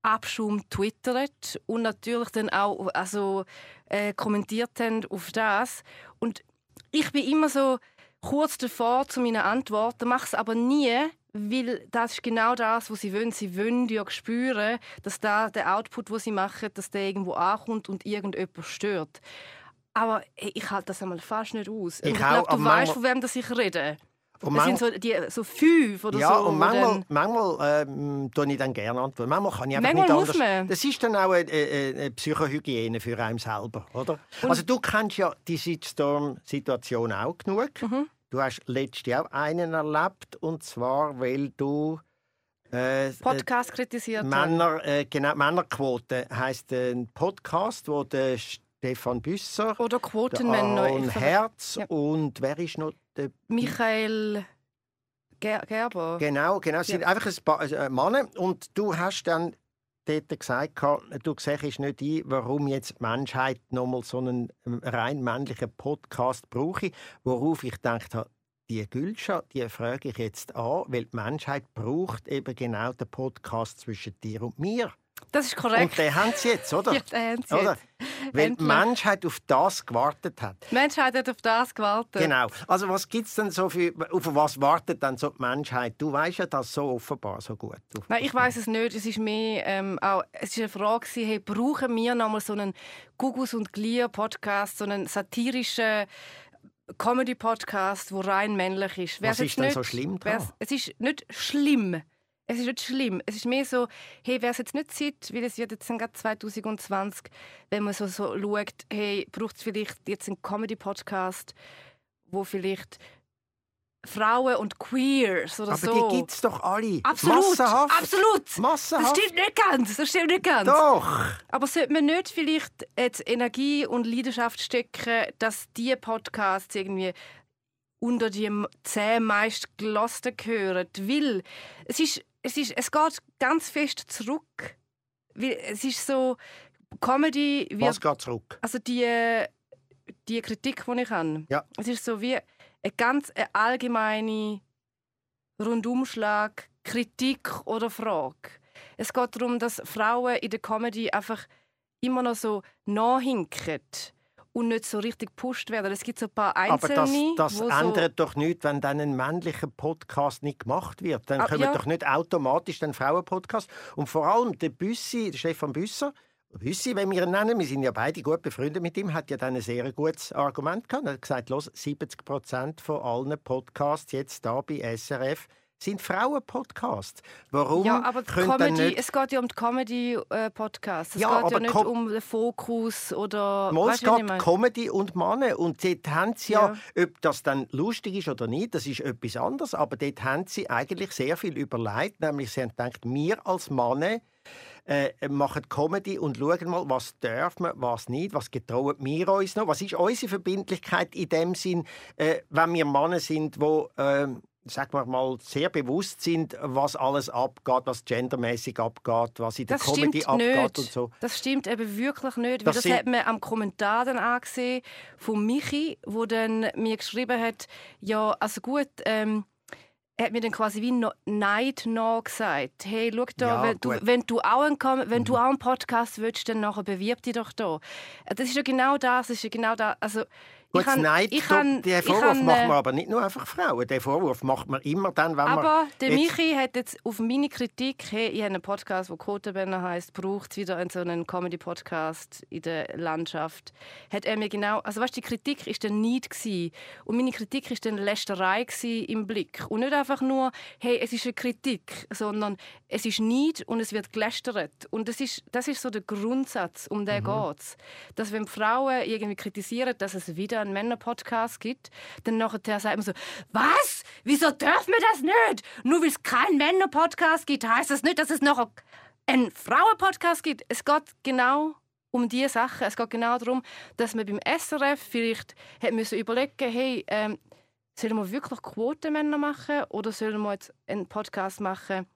Abschum twittert und natürlich dann auch also, äh, kommentiert haben auf das. Und ich bin immer so, kurz davor zu meinen Antworten, mache es aber nie, weil das ist genau das, was sie wollen. Sie wollen ja spüren, dass da der Output, wo sie machen, dass der irgendwo ankommt und irgendjemand stört. Aber ich halte das einmal fast nicht aus. Ich, ich glaube, du weißt, von wem das ich rede. Und das sind so, die, so fünf oder
ja,
so.
und manchmal, manchmal ähm, tue ich dann gerne antworten. Manchmal kann ich einfach nicht anders. Das ist dann auch eine, eine, Psychohygiene für einen selber, oder? Und also du kennst ja die Shitstorm-Situation auch genug. Mhm. Du hast letztes Jahr auch einen erlebt, und zwar, weil du
äh, Podcast kritisiert
Männer, äh, genau, Männerquote heisst ein Podcast, wo der Stefan Büsser,
Oder
der
Quotenmänner.
Aaron Herz
Ja.
und wer ist noch der
Michael Ger Gerber.
Genau, genau. Es sind einfach ein paar äh, Männer. Und du hast dann dort gesagt, du siehst nicht ein, warum jetzt die Menschheit nochmal so einen ähm, rein männlichen Podcast brauche. Worauf ich gedacht habe, die Gülscha, die frage ich jetzt an, weil die Menschheit braucht eben genau den Podcast zwischen dir und mir.
Das ist
Und
korrekt.
den haben sie jetzt, oder?
Ja, den haben sie
oder?
jetzt.
Weil die Menschheit auf das gewartet hat.
Die Menschheit hat auf das gewartet.
Genau. Also was gibt's denn so für, auf was wartet dann so die Menschheit? Du weißt ja das so offenbar so gut.
Nein, ich weiß es nicht. Es ist mehr ähm, auch, es ist eine Frage hey, brauchen wir noch mal so einen Gugus und Glier Podcast, so einen satirischen Comedy Podcast, wo rein männlich ist? Wär's
Was ist denn
nicht,
so schlimm daran?
Es ist nicht schlimm. Es ist nicht schlimm. Es ist mehr so, hey, wäre es jetzt nicht Zeit, weil es wird jetzt gerade 2020, wenn man so, so schaut, hey, braucht es vielleicht jetzt einen Comedy-Podcast, wo vielleicht Frauen und Queers oder
Aber
so...
die gibt's doch alle.
Absolut,
Massenhaft.
absolut. Das
Massenhaft.
stimmt nicht ganz. Das stimmt nicht ganz.
Doch.
Aber sollte man nicht vielleicht jetzt Energie und Leidenschaft stecken, dass die Podcasts irgendwie unter die zehn meist gelassen gehören? Weil es ist, es ist, es geht ganz fest zurück. Weil es ist so Comedy
Was
wird
geht zurück?
also die, die Kritik, die ich habe,
Ja.
es ist so wie eine ganz eine allgemeine Rundumschlag, Kritik oder Frage. Es geht darum, dass Frauen in der Comedy einfach immer noch so nachhinken und nicht so richtig gepusht werden. Es gibt so ein paar
Aber
Einzelne,
das, das
wo so
ändert doch nichts, wenn dann ein männlicher Podcast nicht gemacht wird. Dann
Ah,
kommen
ja.
doch nicht automatisch den Frauenpodcast. Und vor allem der Büssi, der Stefan Büsser, Büssi, wenn wir ihn nennen, wir sind ja beide gut befreundet mit ihm, hat ja dann ein sehr gutes Argument gehabt. Er hat gesagt, los, 70 Prozent von allen Podcasts jetzt da bei SRF sind Frauenpodcasts. Warum
ja, aber die Comedy,
nicht
es geht ja um die Comedy-Podcasts. Es
Ja,
geht ja nicht
Com-
um den Fokus oder...
Mal, es geht
meine?
Comedy und Männer. Und dort haben sie ja, ob das dann lustig ist oder nicht, das ist etwas anderes. Aber dort haben sie eigentlich sehr viel überlegt. Nämlich, sie haben gedacht, wir als Männer äh, machen Comedy und schauen mal, was dürfen wir, was nicht, was getrauen wir uns noch, was ist unsere Verbindlichkeit in dem Sinn, äh, wenn wir Männer sind, wo ähm, sagen wir mal, sehr bewusst sind, was alles abgeht, was gendermäßig abgeht, was in der
Das
Comedy abgeht
nicht.
und so.
Das stimmt eben wirklich nicht. Weil
Das
das hat man am Kommentar dann angesehen von Michi, wo dann mir geschrieben hat, ja, also gut, ähm, er hat mir dann quasi wie no, Neid noch gesagt. Hey, schau da,
Ja,
wenn, du.
Mhm.
wenn, du auch einen, wenn du auch einen Podcast willst, dann nachher bewirb dich doch da. Äh, Das ist ja genau das, das ist ja genau das. Also,
Gut,
ich
nein,
ich han-
den Vorwurf
han,
macht
äh,
man aber nicht nur einfach Frauen. Den Vorwurf macht man immer dann, wenn man...
Aber der Michi hat jetzt auf meine Kritik, hey, ich habe einen Podcast, der Quotenbänner heißt, braucht es wieder einen so einen Comedy-Podcast in der Landschaft, hat er mir genau, also weißt, die Kritik ist dann gsi und meine Kritik ist dann Lästerei im Blick. Und nicht einfach nur, hey, es ist eine Kritik, sondern es ist nicht und es wird gelästert. Und das ist, das ist so der Grundsatz, um den geht's, dass wenn Frauen irgendwie kritisieren, dass es wieder einen Männer-Podcast gibt, dann nachher sagt man so, was? Wieso dürfen wir das nicht? Nur weil es keinen Männer-Podcast gibt, heißt das nicht, dass es noch einen Frauen-Podcast gibt. Es geht genau um diese Sachen. Es geht genau darum, dass man beim SRF vielleicht hat müssen überlegen hey, ähm, sollen wir wirklich Quotenmänner machen oder sollen wir jetzt einen Podcast machen,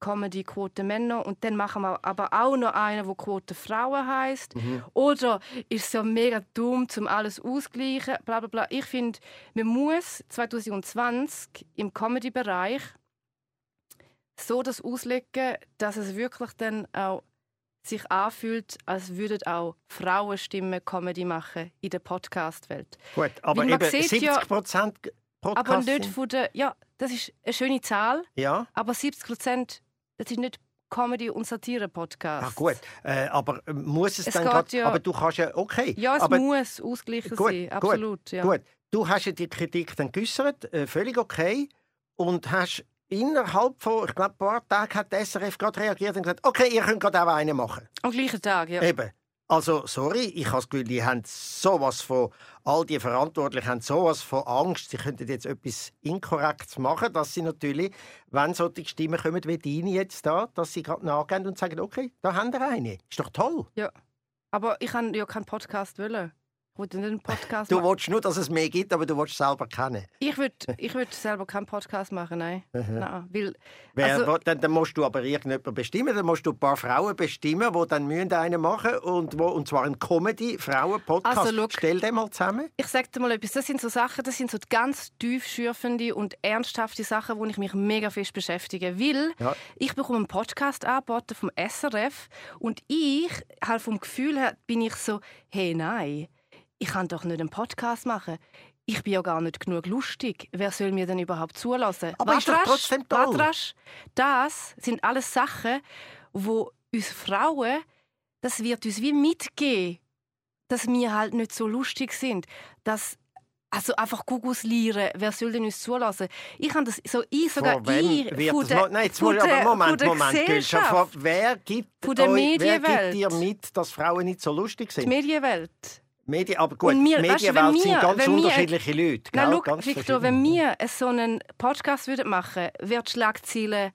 Comedy Quote Männer und dann machen wir aber auch noch einen, wo Quote Frauen heißt. Oder ist es ja mega dumm, zum alles ausgleichen, bla bla bla. Ich finde, man muss 2020 im Comedy-Bereich so das auslegen, dass es wirklich dann auch sich anfühlt, als würden auch Frauenstimmen Comedy machen in der Podcast-Welt.
Gut, aber eben
sieht
70
ja-
Prozent Podcasts
Aber nicht von der... Ja, das ist eine schöne Zahl,
Ja,
aber 70 Prozent, das ist nicht Comedy- und Satire-Podcast.
ja gut. Äh, aber äh, muss es,
Es
dann grad,
ja-
Aber du kannst ja... Okay.
Ja, es
aber,
muss ausgleichen
Gut,
sein,
gut,
absolut. ja.
Gut, du hast ja die Kritik dann geäussert, äh, völlig okay. Und hast innerhalb von, ich glaube, ein paar Tagen hat SRF gerade reagiert und gesagt, okay, ihr könnt gerade auch einen machen.
Am gleichen Tag, ja.
Eben. Also, sorry, ich habe das Gefühl, die haben sowas von, all die Verantwortlichen haben sowas von Angst, sie könnten jetzt etwas Inkorrektes machen, dass sie natürlich, wenn solche Stimmen kommen wie deine jetzt da, dass sie gerade nachgehen und sagen, okay, da haben wir eine. Ist doch toll.
Ja. Aber ich kann ja keinen Podcast wollen. Nicht einen Podcast
Du
machen.
willst nur, dass es mehr gibt, aber du willst es selber kennen.
Ich würde ich würd selber keinen Podcast machen, nein. nein weil,
Wer,
also,
dann, dann musst du aber irgendjemanden bestimmen. Dann musst du ein paar Frauen bestimmen, die dann müssen einen machen und, wo, und zwar einen Comedy-Frauen-Podcast.
Also.
Stell den mal zusammen.
ich sage dir mal etwas, das sind so Sachen, das sind so ganz tiefschürfende und ernsthafte Sachen, wo ich mich mega fest beschäftige. Weil
Ja.
ich bekomme einen Podcast angeboten vom SRF und ich, halt vom Gefühl her, bin ich so, hey, nein, ich kann doch nicht einen Podcast machen. Ich bin ja gar nicht genug lustig. Wer soll mir denn überhaupt zulassen?
Aber ist doch trotzdem toll.
warte rasch. Das sind alles Sachen, wo uns Frauen, das wird uns wie mitgeben, dass wir halt nicht so lustig sind. Dass also einfach Gugus lieren, wer soll denn uns zulassen? Ich habe das so ich sogar
wem
ich
wird mal- Nein, jetzt muss aber Moment, Moment, Gülscha. Wer gibt,
Von der
euch, wer gibt
Medienwelt.
dir mit, dass Frauen nicht so lustig
die
sind?
Medienwelt.
Medien, aber gut,
Und wir-
die
weißt
Medienwelt sind
wir-
ganz
wenn wir-
unterschiedliche Leute.
Na,
gell?
schau, Victor, wenn wir so einen Podcast würden machen wird die Schlagziele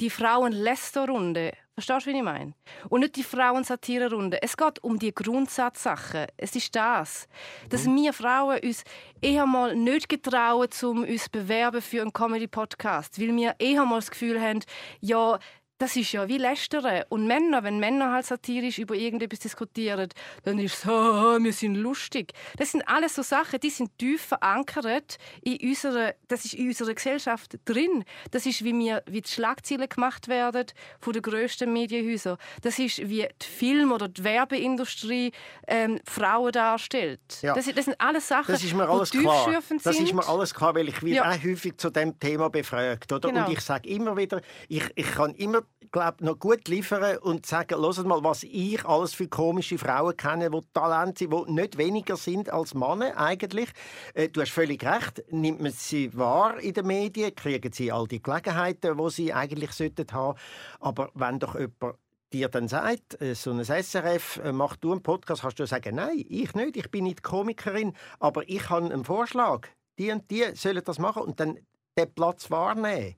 die Frauen-Lästerrunde. Verstehst du, wie ich meine? Und nicht die Frauen-Satire-Runde. Es geht um die Grundsatzsachen. Es ist das. Dass
Mhm.
wir Frauen uns eher mal nicht getrauen, um uns zu bewerben für einen Comedy-Podcast. Weil wir eher mal das Gefühl haben, ja, das ist ja wie Lästern. Und Männer, wenn Männer halt satirisch über irgendetwas diskutieren, dann ist es, «Haha, wir sind lustig. Das sind alles so Sachen, die sind tief verankert in unserer, das ist in unserer Gesellschaft drin. Das ist, wie, wir, wie die Schlagzeilen gemacht werden von den grössten Medienhäusern. Das ist, wie die Film- oder die Werbeindustrie ähm, Frauen darstellt.
Ja.
Das, das sind alles Sachen,
Das ist mir
die
alles klar.
tiefschürfend
Das
sind.
ist mir alles klar, weil ich werde
Ja.
auch häufig zu dem Thema befragt, oder?
Genau.
Und ich sage immer wieder, ich, ich kann immer, glaube noch gut liefern und sagen, hört mal, was ich alles für komische Frauen kenne, die Talent sind, die nicht weniger sind als Männer eigentlich. Äh, du hast völlig recht. Nimmt man sie wahr in den Medien, kriegen sie all die Gelegenheiten, die sie eigentlich sollten haben. Aber wenn doch jemand dir dann sagt, äh, so ein SRF, äh, mach du einen Podcast, kannst du sagen, nein, ich nicht, ich bin nicht Komikerin, aber ich habe einen Vorschlag. Die und die sollen das machen und dann den Platz wahrnehmen.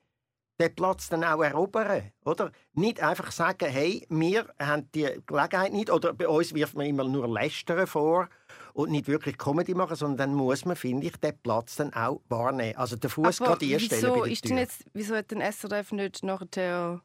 Den Platz dann auch erobern, oder? Nicht einfach sagen, hey, wir haben die Gelegenheit nicht, oder bei uns wirft man immer nur Lästern vor und nicht wirklich Comedy machen, sondern dann muss man, finde ich, den Platz dann auch wahrnehmen. Also den Fuß gerade einstellen
wieso,
bei der
ist denn
Tür.
jetzt, wieso hat den SRF nicht nachher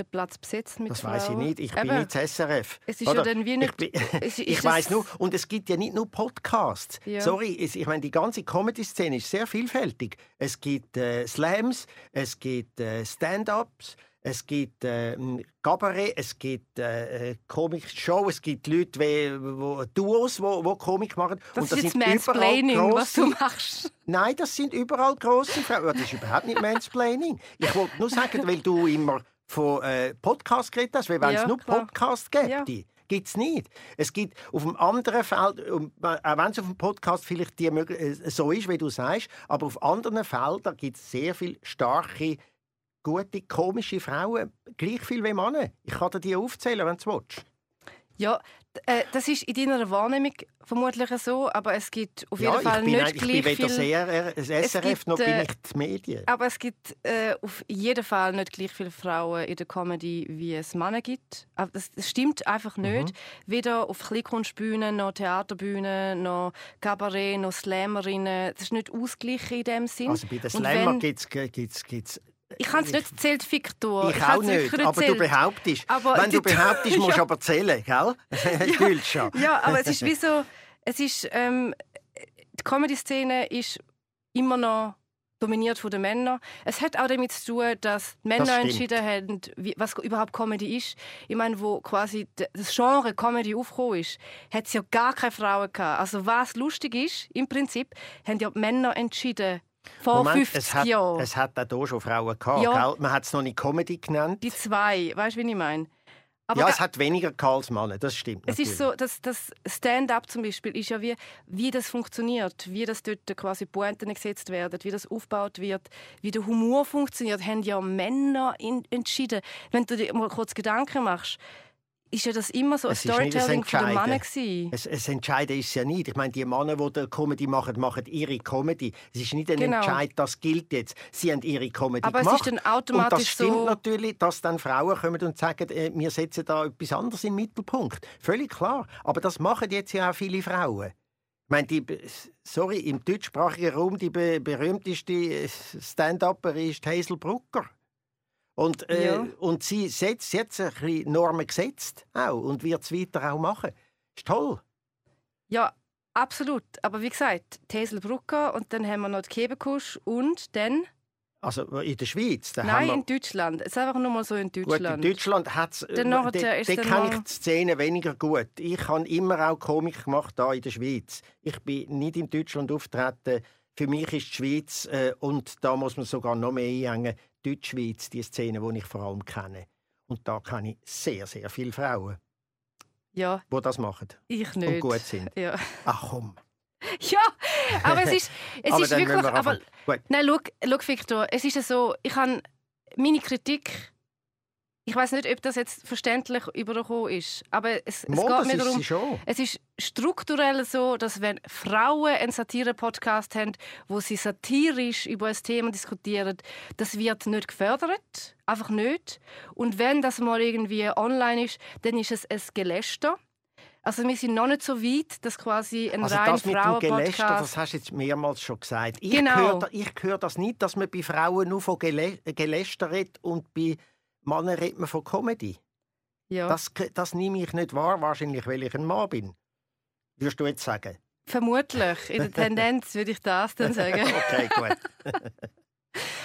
den Platz besetzt mit
Das weiß ich nicht. Ich bin
Eben.
nicht das SRF.
Es ist ja
Oder?
dann wie nicht-
Ich, bin,
es
ich weiß
das-
nur. Und es gibt ja nicht nur Podcasts.
Ja.
Sorry, es, ich meine, die ganze Comedy-Szene ist sehr vielfältig. Es gibt äh, Slams, es gibt äh, Stand-ups, es gibt äh, Cabaret, es gibt äh, Comic-Show, es gibt Leute, wie, wo, Duos, wo, wo Komik machen.
Das
Und
ist jetzt Mansplaining, was du
grosse-
machst.
Nein, das sind überall grosse Frauen. Das ist überhaupt nicht Mansplaining. Ich wollte nur sagen, weil du immer von äh, Podcasts geredet hast, weil wenn es
Ja,
nur
klar.
Podcasts gäbe,
Ja.
gibt es nicht. Es gibt auf einem anderen Feld, auch wenn es auf dem Podcast vielleicht die, äh, so ist, wie du sagst, aber auf anderen Feldern gibt es sehr viele starke, gute, komische Frauen, gleich viel wie Männer. Ich kann dir die aufzählen, wenn du willst.
Ja, äh, das ist in deiner Wahrnehmung vermutlich so, aber es gibt auf jeden
ja,
Fall
ich
nicht
eigentlich- ich
gleich
bin weder
viel...
sehr das SRF
gibt,
noch bin
äh,
ich die Medien.
Aber es gibt äh, auf jeden Fall nicht gleich viele Frauen in der Comedy, wie es Männer gibt. Aber das, das stimmt einfach
Mhm.
nicht. Weder auf Kleinkunstbühnen, noch Theaterbühnen, noch Kabarett, noch Slammerinnen. Das ist nicht ausgeglichen in dem Sinn.
Also bei den
Und
Slammer
wenn-
gibt es
Ich habe es nicht erzählt, Victor.
Ich,
habe
auch nicht,
wirklich
aber du behauptest.
Aber
Wenn du behauptest, musst du
Ja.
aber zählen, gell? Gülscha.
Ja, aber es ist wie so, es ist, ähm, die Comedy-Szene ist immer noch dominiert von den Männern. Es hat auch damit zu tun, dass die Männer
stimmt.
entschieden haben, was überhaupt Comedy ist. Ich meine, wo quasi das Genre Comedy aufgekommen ist, hat es ja gar keine Frauen gehabt. Also was lustig ist, im Prinzip, haben ja die Männer entschieden. Vor
Moment,
50
es hat,
Jahren.
es hat auch hier schon Frauen gehabt,
Ja.
Man hat es noch nicht Comedy genannt.
Die zwei, weißt du, wie ich meine? Aber
ja, es hat weniger als Männer, das stimmt
Es ist so, dass das Stand-up zum Beispiel ist ja wie, wie das funktioniert, wie das dort quasi Pointen gesetzt werden, wie das aufgebaut wird, wie der Humor funktioniert, haben ja Männer in, entschieden. Wenn du dir mal kurz Gedanken machst, ist ja das immer so ein
Es
Storytelling von den Männern gewesen.
Es, es Entscheiden ist es ja nicht. Ich meine, die Männer, die die Comedy machen, machen ihre Comedy. Es ist nicht ein
Genau.
Entscheid, das gilt jetzt. Sie haben ihre Comedy
Aber es
gemacht.
ist dann
und das
automatisch
stimmt
so-
natürlich, dass dann Frauen kommen und sagen, äh, wir setzen da etwas anderes im Mittelpunkt. Völlig klar. Aber das machen jetzt ja auch viele Frauen. Ich meine, die, sorry, im deutschsprachigen Raum die be berühmteste äh, Stand-Upperin ist Hazel Brucker. Und, äh,
Ja.
und sie setzt jetzt ein bisschen Normen gesetzt auch und wird es weiter auch machen. Ist toll.
Ja, absolut. Aber wie gesagt, Tesel Brucker und dann haben wir noch die Kebenkusch und dann...
Also in der Schweiz. Da
Nein,
wir,
in Deutschland. Es ist einfach nur mal so in
Gut, in
Deutschland.
Deutschland hat es.
Dann
kenne ich die Szene weniger gut. Ich habe immer auch Komik gemacht da in der Schweiz. Ich bin nicht in Deutschland auftreten. Für mich ist die Schweiz, äh, und da muss man sogar noch mehr einhängen, Deutschschweiz, die Szene, die ich vor allem kenne. Und da kenne ich sehr, sehr viele Frauen,
ja,
die das machen
ich
und
nicht.
gut sind.
Ja.
Ach komm.
ja, aber es ist, es
Aber
ist wirklich... Aber, nein, schau, schau, Victor, es ist so, ich habe meine Kritik... Ich weiß nicht, ob das jetzt verständlich übergekommen ist, aber es, es
Mal,
geht mir
ist
darum...
schon.
Es ist strukturell so, dass wenn Frauen einen Satire-Podcast haben, wo sie satirisch über ein Thema diskutieren, das wird nicht gefördert, einfach nicht. Und wenn das mal irgendwie online ist, dann ist es ein Gelächter. Also wir sind noch nicht so weit, dass quasi ein
Also
rein
das mit dem Gelächter,
Frauen-Podcast...
das hast du jetzt mehrmals schon gesagt. Ich
Genau.
höre ich höre das nicht, dass man bei Frauen nur von Gelä Gelächter redet und bei Männern redet man von Comedy.
Ja,
Das, das nehme ich nicht wahr, wahrscheinlich, weil ich ein Mann bin. Würdest du jetzt sagen?
vermutlich. In der Tendenz würde ich das dann sagen.
Okay, gut.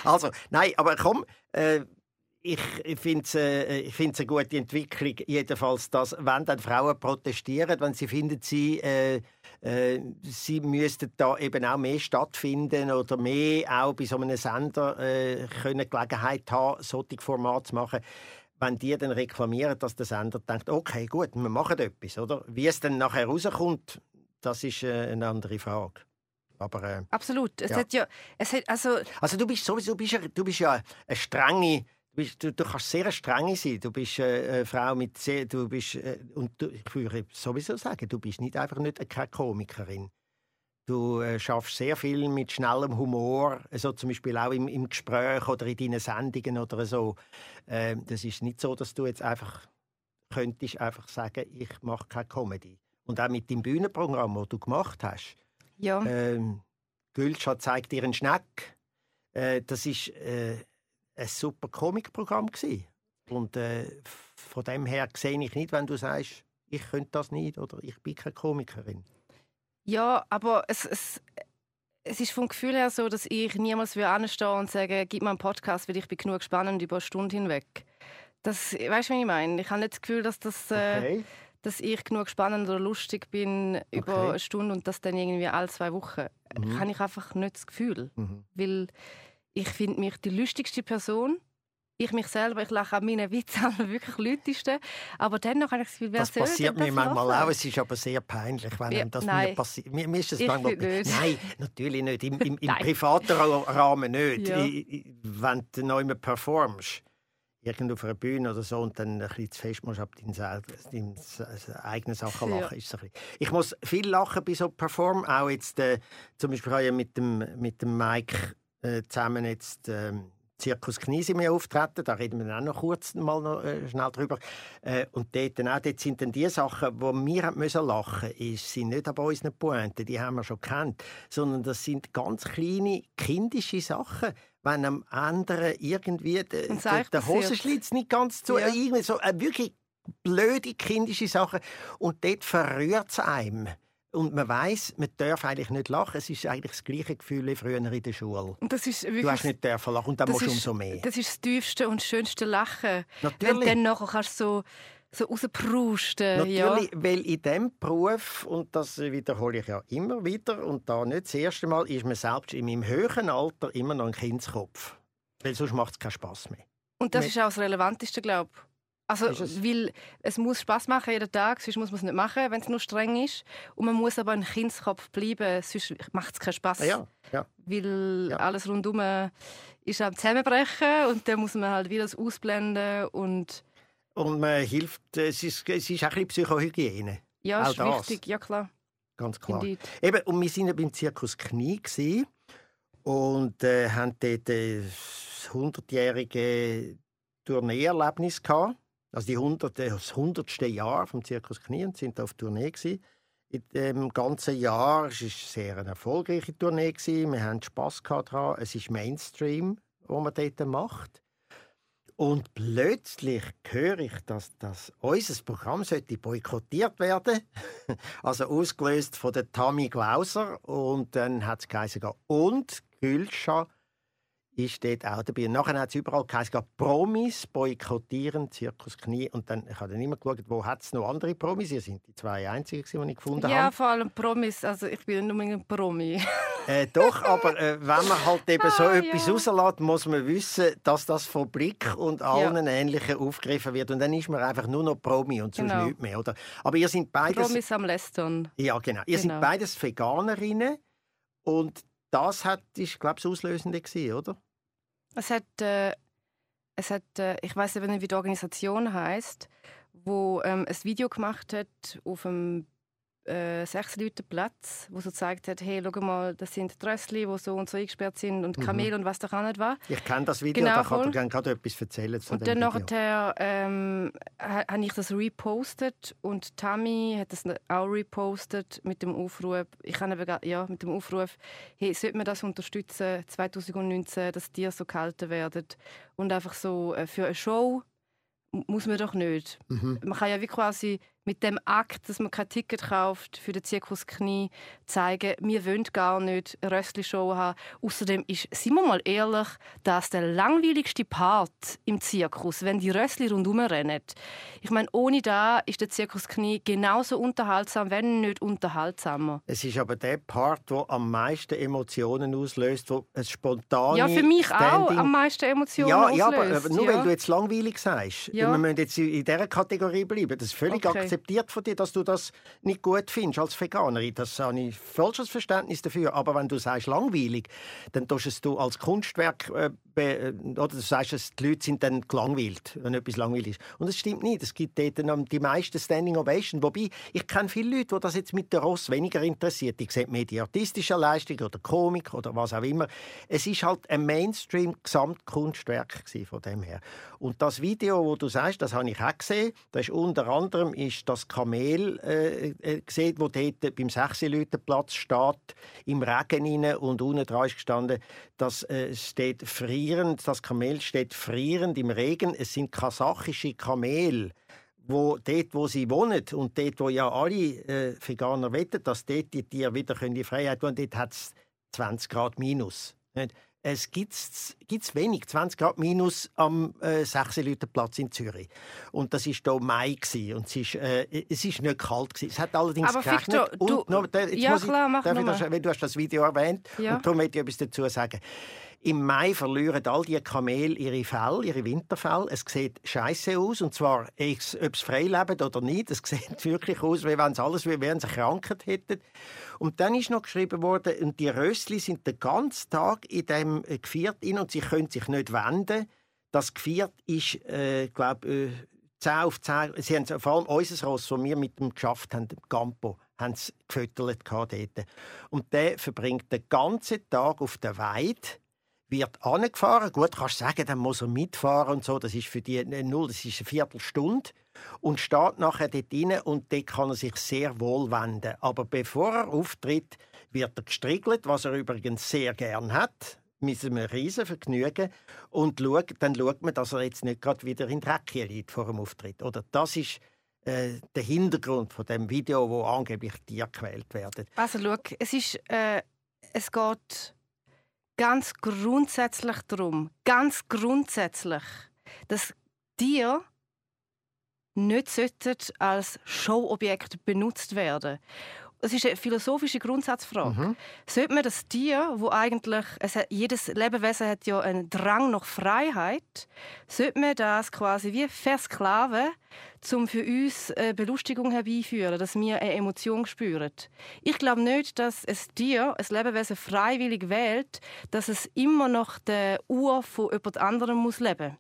also, nein, aber komm, äh, ich finde es äh, eine gute Entwicklung, jedenfalls, dass, wenn dann Frauen protestieren, wenn sie finden, sie, äh, äh, sie müssten da eben auch mehr stattfinden oder mehr auch bei so einem Sender äh, können Gelegenheit haben, solche Formate zu machen, wenn die dann reklamieren, dass der Sender denkt, okay, gut, wir machen etwas, oder? Wie es dann nachher rauskommt, das ist äh, eine andere Frage. Aber, äh,
Absolut. Es
Ja.
hat ja... Es hat, also,
also du bist sowieso du bist ja, du bist ja eine strenge, bist, du, du kannst sehr eine strenge sein. Du bist äh, eine Frau mit sehr, du bist äh, und du, ich würde sowieso sagen, du bist nicht einfach nicht keine Komikerin. Du äh, schaffst sehr viel mit schnellem Humor, so zum Beispiel auch im, im Gespräch oder in deinen Sendungen oder so. Äh, das ist nicht so, dass du jetzt einfach könntest einfach sagen, ich mache keine Comedy. Und auch mit dem Bühnenprogramm, das du gemacht hast,
ja.
ähm, Gülscha zeigt dir einen Schneck. Äh, das ist äh, ein super Komikprogramm gsi. Und äh, von dem her sehe ich nicht, wenn du sagst, ich könnte das nicht oder ich bin keine Komikerin.
Ja, aber es, es, es ist vom Gefühl her so, dass ich niemals anstehen und sagen, gib mir einen Podcast, weil ich bin genug spannend über eine Stunde hinweg. Das, weißt du, was ich meine? Ich habe nicht das Gefühl, dass, das, äh,
Okay.
dass ich genug spannend oder lustig bin über
Okay.
eine Stunde und das dann irgendwie alle zwei Wochen.
Mhm.
Habe ich einfach nicht das Gefühl.
Mhm.
Weil ich finde mich die lustigste Person. Ich mich selber, ich lache an meinen Witzen an wirklich lautesten. Aber dennoch habe ich das Gefühl, wer
Das passiert mir manchmal
lachen?
auch. Es ist aber sehr peinlich, wenn
Ja,
das
nein.
mir passiert. Mir, mir ist das
Ich
manchmal
nicht.
Nein, natürlich nicht. Im, im, im privaten Ra- Rahmen nicht.
Ja.
I- I- Wenn du noch immer performst, irgendwo auf einer Bühne oder so, und dann ein bisschen zu fest musst, ab deinen, eigenen Sachen
Ja.
lachen. Ist so ein bisschen. Ich muss viel lachen bei so Perform. Auch jetzt, äh, zum Beispiel habe ich mit dem, mit dem Mike äh, zusammen jetzt ähm, Zirkus Kniesi mehr auftreten. Da reden wir dann auch noch kurz mal noch, äh, schnell drüber. Äh, und dort, dann auch, dort sind dann die Sachen, wo wir haben müssen lachen mussten, sind nicht an unseren Pointen, die haben wir schon kennt, sondern das sind ganz kleine, kindische Sachen. Wenn am anderen irgendwie der,
Wenn's
der. Hosenschlitz nicht ganz zu,
Ja.
äh, irgendwie so äh, wirklich blöde kindische Sachen und dort verrührt es einem. Und man weiß, man darf eigentlich nicht lachen. Es ist eigentlich das gleiche Gefühl wie früher in der Schule.
Und das ist wirklich
Du hast nicht dürfen lachen und dann
das
musst du
ist-
umso mehr.
Das ist das tiefste und schönste Lachen. Wenn
Natürlich.
du dann nachher kannst so, so rausprusten. Ja.
Natürlich, weil in diesem Beruf, und das wiederhole ich ja immer wieder, und da nicht das erste Mal, ist man selbst in meinem höheren Alter immer noch ein Kindskopf. Weil sonst macht es keinen Spass mehr.
Und das
Mit-
ist auch das Relevanteste, glaube ich. Also,
es?
weil es muss Spaß machen jeden Tag, sonst muss man es nicht machen, wenn es nur streng ist. Und man muss aber ein Kindskopf bleiben, sonst macht es keinen Spaß.
Ja, ja.
Weil
Ja.
alles rundum ist am Zusammenbrechen und dann muss man halt wieder das ausblenden und
Und man hilft, es ist, es ist auch ein bisschen Psychohygiene.
Ja, ist
das.
wichtig, ja klar.
Ganz klar.
Indeed.
Eben, und wir waren ja beim Zirkus Knie gewesen und äh, haben dort äh, das 100-jährige Tourneeerlebnis gehabt. Also die 100, äh, das 100. Jahr vom Zirkus Knie und sind auf Tournee gewesen. In dem ganzen Jahr es ist sehr eine erfolgreiche Tournee gewesen. Wir haben gehabt dran. Es ist Mainstream, wo man dort macht. Und plötzlich höre ich, dass, dass unser Programm sollte boykottiert werden Also ausgelöst von der Tammy Glauser. Und dann hat es geheißen, und Gülscha ist dort auch dabei. Und nachher hat es überall geheißen, Promis boykottieren Zirkus Knie. Und dann, ich habe dann immer geschaut, wo hat es noch andere Promis? Ihr sind die zwei einzigen, die ich gefunden
Ja,
habe.
vor allem Promis. Also ich bin unbedingt ein Promi.
Äh, doch, aber äh, wenn man halt eben so
Ah,
etwas
ja.
rauslässt, muss man wissen, dass das von Blick und allen Ähnlichen aufgegriffen wird. Und dann ist man einfach nur noch Promi und sonst
Genau.
nichts mehr. Oder? Aber ihr seid beides...
Promis am Lästern.
Ja, genau. Ihr
Genau.
seid beides Veganerinnen und das hat, ist, glaube ich, das Auslösende gewesen, oder?
Es hat, äh, es hat äh, ich weiß nicht, wie die Organisation heißt, wo ähm, ein Video gemacht hat auf dem äh, sechs Leute Platz, wo so gezeigt hat, hey, schau mal, das sind die Rössli, die so und so eingesperrt sind und Kamel und was da auch nicht war.
Ich kenne das Video,
Genau,
da kann gerne gerade etwas erzählen von
Und dann
Video.
nachher ähm, ha- habe ich das repostet und Tammy hat das auch repostet mit dem Aufruf, ich habe ja, mit dem Aufruf, hey, sollte man das unterstützen 2019, dass die so gehalten werden und einfach so äh, für eine Show muss man doch nicht.
Mhm.
Man kann ja wie quasi mit dem Akt, dass man kein Ticket kauft für den Zirkus Knie, zeigen, wir wollen gar nicht eine Rössli-Show haben. Außerdem ist, sind wir mal ehrlich, das der langweiligste Part im Zirkus, wenn die Rössli rundherum rennen. Ich meine, ohne da ist der Zirkus Knie genauso unterhaltsam, wenn nicht unterhaltsamer.
Es ist aber der Part, der am meisten Emotionen auslöst, wo es spontan
Ja, für mich auch
Standing
am meisten Emotionen
Ja, ja aber,
auslöst.
nur
ja.
weil du jetzt langweilig sagst.
Ja.
Wir müssen jetzt in dieser Kategorie bleiben. Das ist völlig
Okay.
Akzeptiert von dir, dass du das nicht gut findest als Veganerin. Das habe ich falsches Verständnis dafür. Aber wenn du sagst langweilig, dann tust es du als Kunstwerk äh, oder du sagst, es, die Leute sind dann gelangweilt, wenn etwas langweilig ist. Und das stimmt nicht. Es gibt dort die meisten Standing Ovation. Wobei, ich kenne viele Leute, die das jetzt mit der Ross weniger interessiert. Die sehen mehr die artistische Leistung oder Komik oder was auch immer. Es ist halt ein Mainstream-Gesamtkunstwerk von dem her. Und das Video, wo du sagst, das habe ich auch gesehen. Da ist unter anderem ist das Kamel äh, äh, gesehen, wo dort beim Sechsileutenplatz steht, im Regen rein und unten dran ist gestanden, das äh, steht frierend, das Kamel steht frierend im Regen. Es sind kasachische Kamel wo dort, wo sie wohnen und dort, wo ja alle äh, Veganer wetten, dass dort die Tiere wieder in die Freiheit wollen, dort hat es 20 Grad minus. Nicht? Es gibt gibt's wenig, 20 Grad minus am äh, Sechseleutenplatz in Zürich. Und das war hier Mai gewesen, und es ist, äh, es ist nicht kalt gewesen. Es hat allerdings
Aber
geregnet.
Victor, du-
und noch, da- jetzt
Ja,
muss ich,
klar, mach
darf ich das, weil du hast das Video erwähnt
Ja.
und darum möchte ich etwas dazu sagen. Im Mai verlieren all die Kamele ihre Fell, ihre Winterfell. Es sieht scheiße aus und zwar, ob sie frei leben oder nicht, es sieht wirklich aus, wie wenn sie alles, wie wenn sie Krankheit hätten. Und dann ist noch geschrieben worden, und die Rössli sind den ganzen Tag in dem äh, Geviert in und sie können sich nicht wenden. Das Geviert ist, äh, glaube äh, 10 auf 10. Sie haben vor allem unser Ross, das wir mit dem geschafft haben, dem Campo, haben sie gefüttert dort. Und der verbringt den ganzen Tag auf der Weide wird angefahren. Gut, kannst du sagen, dann muss er mitfahren und so. Das ist für die äh, null, das ist eine Viertelstunde. Und steht nachher dort rein und dort kann er sich sehr wohl wenden. Aber bevor er auftritt, wird er gestriegelt, was er übrigens sehr gern hat. Mit einem riesen Vergnügen. Und schaut, dann schaut man, dass er jetzt nicht gerade wieder in Dreck liegt vor dem Auftritt. Oder das ist äh, der Hintergrund von dem Video, wo angeblich Tiere gequält werden.
Also schau, es ist, äh, es geht ganz grundsätzlich darum, ganz grundsätzlich, dass Tiere nicht sollten als Showobjekt benutzt werden. Es ist eine philosophische Grundsatzfrage.
Mhm.
Sollte man das Tier, wo eigentlich hat, jedes Lebewesen hat ja einen Drang nach Freiheit, sollte man das quasi wie versklaven, um für uns Belustigung herbeiführen, dass wir eine Emotion spüren. Ich glaube nicht, dass ein Tier, ein Lebewesen freiwillig wählt, dass es immer noch der Uhr von jemand anderem muss leben.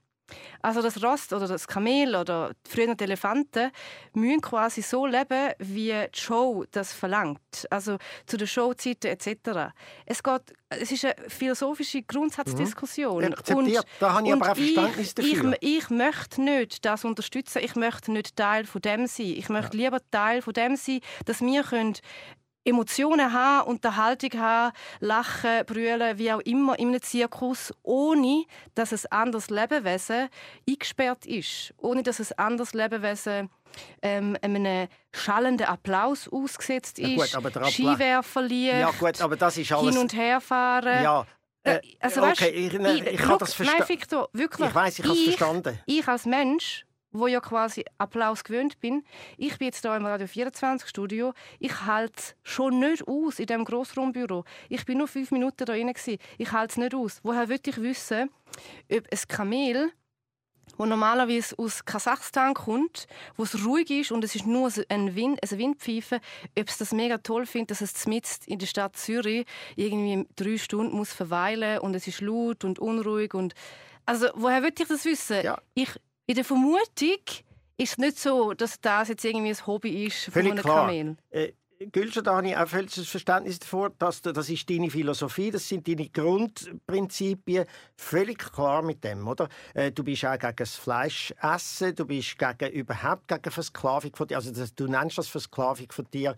Also das Rost oder das Kamel oder früher die Elefanten müssen quasi so leben, wie die Show das verlangt. Also zu den Showzeiten etc. Es geht, es ist eine philosophische Grundsatzdiskussion.
Mhm. Akzeptiert. Und, da habe ich aber auch Verständnis
dafür. Ich, ich, möchte nicht das unterstützen. Ich möchte nicht Teil von dem sein. Ich möchte ja. lieber Teil von dem sein, dass wir können Emotionen haben, Unterhaltung haben, lachen, brüllen, wie auch immer in einem Zirkus, ohne dass ein anderes Lebewesen eingesperrt ist, ohne dass ein anderes Lebewesen ähm, einem schallenden Applaus ausgesetzt ist, ja, gut, Skiwerfer liegt,
ja, gut, aber das ist alles...
hin und her fahren.
Ja, äh,
also,
okay, weißt, ich, ich, ich, ich habe das verstanden.
Nein, Victor, wirklich.
Ich weiß, ich habe es verstanden.
Ich als Mensch wo ja quasi Applaus gewöhnt bin. Ich bin jetzt hier im Radio 24 Studio. Ich halte es schon nicht aus in diesem Grossraumbüro. Ich bin nur fünf Minuten da drin. Ich halte es nicht aus. Woher würde ich wissen, ob ein Kamel wo normalerweise aus Kasachstan kommt, wo es ruhig ist und es ist nur ein Wind, eine Windpfeife, ob es das mega toll findet, dass es mitten in der Stadt Zürich irgendwie drei Stunden muss verweilen und es ist laut und unruhig und also woher würde ich das wissen? Ja. Ich in der Vermutung ist es nicht so, dass das jetzt irgendwie ein Hobby ist von einem Kamel.
Äh, Gülscher, da habe ich auch völliges Verständnis davor, dass das ist deine Philosophie, das sind deine Grundprinzipien, völlig klar mit dem, oder? Äh, du bist auch gegen das Fleischessen, du bist gegen, überhaupt gegen Versklavung von dir, also das, du nennst das Versklavung von dir.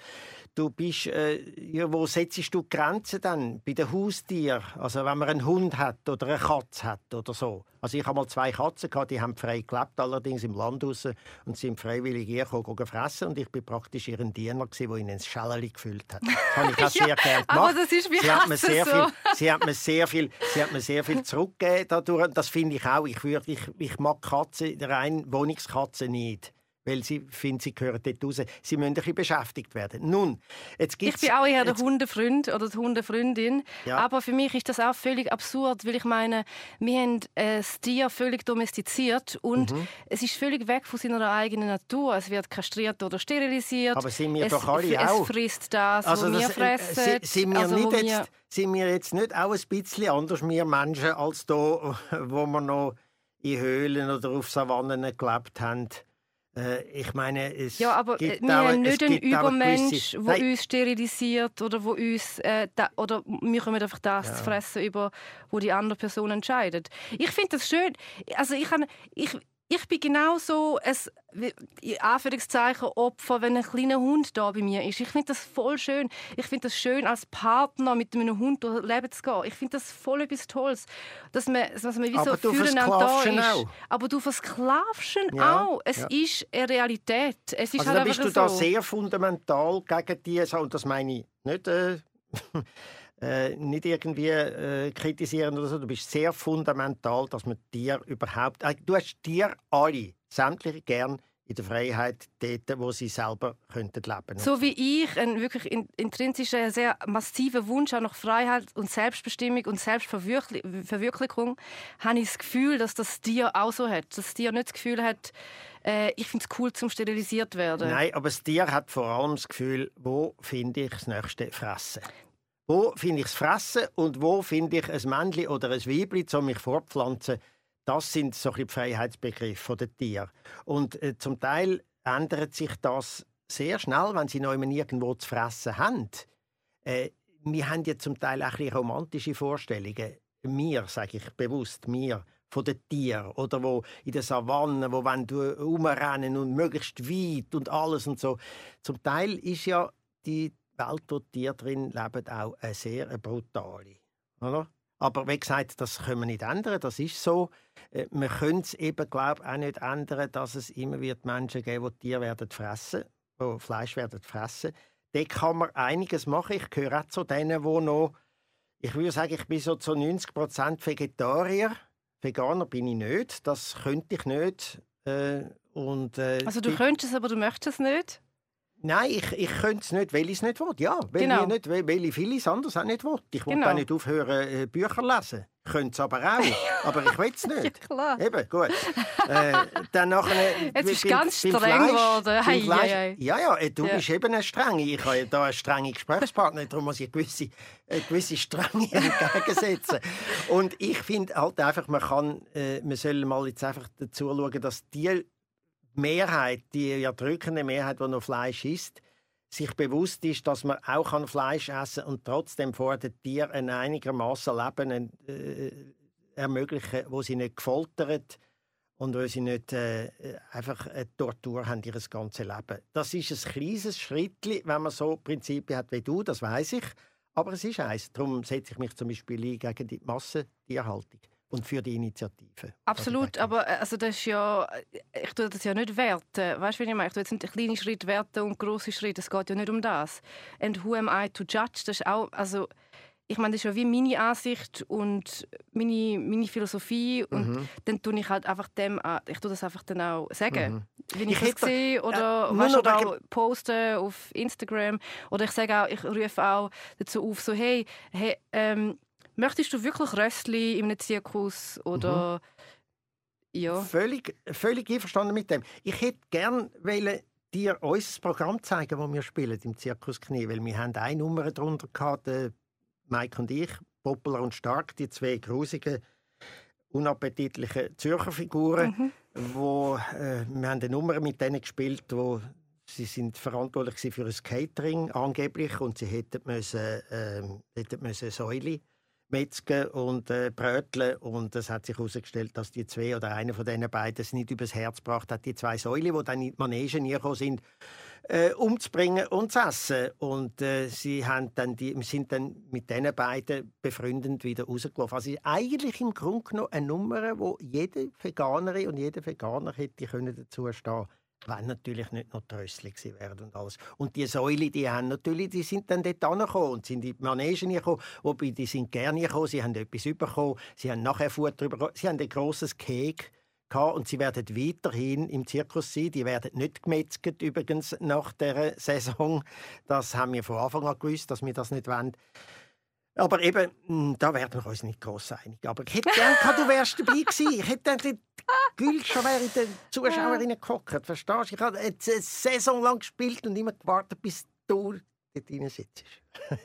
Du bist, äh, ja, wo setzt du die Grenzen dann? Bei den Haustieren, also wenn man einen Hund hat oder eine Katze hat oder so. Also ich habe mal zwei Katzen gehabt, die haben frei gelebt, allerdings im Land raus, und sind freiwillig hergekommen fressen und ich bin praktisch ihren Diener gewesen, der ihnen ein Schällerli gefüllt hat. Das habe ich auch sehr gerne gemacht.
Aber das ist wie
sie hat, mir sehr
so.
viel, sie hat mir sehr viel, sie hat mir sehr viel zurückgegeben dadurch. Das finde ich auch. Ich, würde, ich, ich mag Katzen, rein Wohnungskatzen nicht weil sie finden, sie gehören dort raus. Sie müssen ein bisschen beschäftigt werden. Nun, jetzt gibt's,
ich bin auch eher der Hundefreund oder die Hundefreundin, ja. aber für mich ist das auch völlig absurd, weil ich meine, wir haben das Tier völlig domestiziert und mhm. es ist völlig weg von seiner eigenen Natur. Es wird kastriert oder sterilisiert.
Aber sind wir
es,
doch alle auch.
Es frisst das, also was wir fressen.
Äh, sind wir,
also,
nicht jetzt, sind wir jetzt nicht auch ein bisschen anders, wir Menschen, als da, wo wir noch in Höhlen oder auf Savannen gelebt haben? Äh, ich meine, es
Ja, aber
äh,
wir
auch,
haben nicht einen Übermensch, der uns sterilisiert oder wo uns äh, da, oder wir können einfach das ja. fressen, über wo die andere Person entscheidet. Ich finde das schön. Also ich, habe, ich ich bin genau so ein in Anführungszeichen Opfer, wenn ein kleiner Hund da bei mir ist. Ich finde das voll schön. Ich finde das schön, als Partner mit einem Hund durch Leben zu gehen. Ich finde das voll etwas Tolles, dass man, dass man wie
Aber
so füreinander da ist.
Auch.
Aber du versklavst ja, auch. Es ja. ist eine Realität. Es ist
also
halt
da bist du
so.
da sehr fundamental gegen die, und das meine ich nicht... Äh äh, nicht irgendwie äh, kritisieren oder so. Du bist sehr fundamental, dass man dir überhaupt. Äh, du hast dir alle, sämtliche gern in der Freiheit dort, wo sie selber könnten leben
So wie ich einen wirklich intrinsischen, sehr massiven Wunsch auch nach Freiheit und Selbstbestimmung und Selbstverwirklichung, habe ich das Gefühl, dass das Tier auch so hat. Dass das Tier nicht das Gefühl hat, äh, ich finde es cool, zum sterilisiert werden.
Nein, aber das Tier hat vor allem das Gefühl, wo finde ich das nächste Fressen. Wo finde ich das Fressen und wo finde ich ein Männchen oder ein Weibchen, um mich fortpflanzen? Das sind so die Freiheitsbegriffe der Tiere. Und äh, zum Teil ändert sich das sehr schnell, wenn sie noch irgendwo zu fressen haben. Äh, wir haben ja zum Teil auch ein romantische Vorstellungen. Mir, sage ich bewusst, mir von den Tieren oder wo in der Savanne, wo wenn du umrennen und möglichst weit und alles und so. Zum Teil ist ja die Welt, wo die Tiere drin leben, auch eine sehr brutale. Oder? Aber wie gesagt, das können wir nicht ändern, das ist so. Äh, wir können es eben, glaube auch nicht ändern, dass es immer wird Menschen geben, die Tiere werden fressen, die Fleisch werden fressen. Da kann man einiges machen. Ich gehöre auch zu denen, die noch, ich würde sagen, ich bin so zu 90 Prozent Vegetarier. Veganer bin ich nicht, das könnte ich nicht. Äh, und, äh,
also du könntest es, aber du möchtest es nicht?
Nein, ich, ich könnte es nicht, weil ich es nicht will. Ja, weil,
genau.
nicht, weil, weil ich vieles anderes auch nicht will. Ich will genau. auch nicht aufhören, äh, Bücher lesen. könnte es aber auch. aber ich will es nicht.
Ja, klar.
Eben, gut. äh, dann nachher,
Jetzt bist du ganz streng geworden.
Fleisch-
hei, hei.
Ja, ja, äh, du
Ja.
bist eben eine strenge. Ich habe ja da eine strenge Gesprächspartnerin, darum muss ich eine gewisse, eine gewisse Strenge entgegensetzen. Und ich finde halt einfach, man kann, äh, man soll mal jetzt einfach dazu schauen, dass die Mehrheit, die erdrückende Mehrheit, die noch Fleisch isst, sich bewusst ist, dass man auch kann Fleisch essen und trotzdem vor den Tieren ein einigermaßen Leben äh, ermöglichen, wo sie nicht gefoltert und wo sie nicht äh, einfach eine Tortur haben ihr ganzes Leben. Das ist ein kleines Schritt, wenn man so Prinzipien hat wie du, das weiß ich. Aber es ist eins. Darum setze ich mich zum Beispiel ein gegen die Massentierhaltung und für die Initiative.
Absolut, aber äh, also das ist ja, ich tue das ja nicht werten. Weißt du, wie ich meine? Ich tue jetzt nicht kleine Schritte werten und große Schritte. Es geht ja nicht um das. And who am I to judge? Das ist auch, also ich meine, das ist ja wie meine Ansicht und meine, meine Philosophie und
Mhm.
dann tue ich halt einfach dem, ich tue das einfach dann auch sagen, wie ich,
Ich
das
hätte-
sehe oder
äh,
weißt, oder auch posten auf Instagram oder ich sage auch, ich rufe auch dazu auf, so hey, hey ähm, möchtest du wirklich Röstli in einem Zirkus oder ja.
Völlig, völlig einverstanden mit dem. Ich hätte gern wollen dir unser Programm zeigen, das wir spielen im Zirkus Knie, weil wir haben eine Nummer drunter gehabt, Mike und ich, Poplar und Stark, die zwei grusigen, unappetitlichen Zürcher Figuren, wo äh, wir haben eine Nummer mit denen gespielt, wo sie sind verantwortlich für das Catering angeblich und sie hätten müssen, ähm, hätten müssen Säule metzgen und äh, bröteln und es hat sich herausgestellt, dass die zwei oder einer von diesen beiden es nicht übers Herz gebracht hat, die zwei Säule, die dann in die Manege gekommen sind, äh, umzubringen und zu essen. Und äh, sie haben dann die, sind dann mit diesen beiden befreundend wieder rausgelaufen. Also eigentlich im Grunde genommen eine Nummer, wo jede Veganerin und jeder Veganer hätte können dazu stehen wenn natürlich nicht noch Trössli gewesen wären und alles. Und die Säule, die haben natürlich, die sind dann dort angekommen und sind in die Manege gekommen, wobei die sind gerne gekommen, sie haben etwas bekommen, sie haben nachher Futter bekommen, sie haben ein grosses gehabt und sie werden weiterhin im Zirkus sein. Die werden nicht gemetzelt übrigens nach der Saison. Das haben wir von Anfang an gewusst, dass wir das nicht wollen. Aber eben, mh, da werden wir uns nicht gross einig. Aber ich hätte gerne gehabt, du wärst dabei gewesen. Ich hätte dann Gül schon wäre in den Zuschauerinnen gehockt. Verstehst du? Ich habe eine Saison lang gespielt und immer gewartet, bis du dort drin sitzt.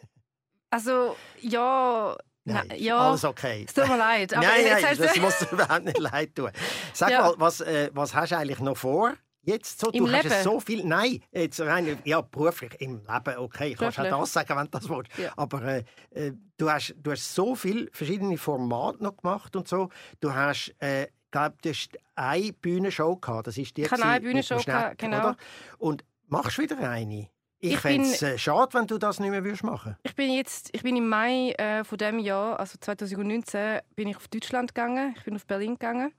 Also, ja.
Nein,
na, ja.
alles okay.
Es tut mir leid. Aber
nein, nein, das muss dir überhaupt nicht leid tun. Sag
Ja.
mal, was, äh, was hast du eigentlich noch vor? Jetzt so,
Im
du hast
Leben?
so viel. Nein, jetzt rein, ja, beruflich im Leben, okay, kannst auch
Beruflich.
das sagen, wenn du das willst.
Ja.
Aber äh, äh, du, hast, du hast so viele verschiedene Formate noch gemacht und so. Du hast, äh, glaub, du hast eine Bühnenshow gehabt. Das ist die
Ich habe eine Bühnenshow gehabt, genau.
Oder? Und machst wieder eine? Ich,
Ich
fände es äh, schade, wenn du das nicht mehr würdest machen
Ich bin jetzt, ich bin im Mai äh, von dem Jahr, also 2019, bin ich auf Deutschland gegangen. Ich bin auf Berlin gegangen.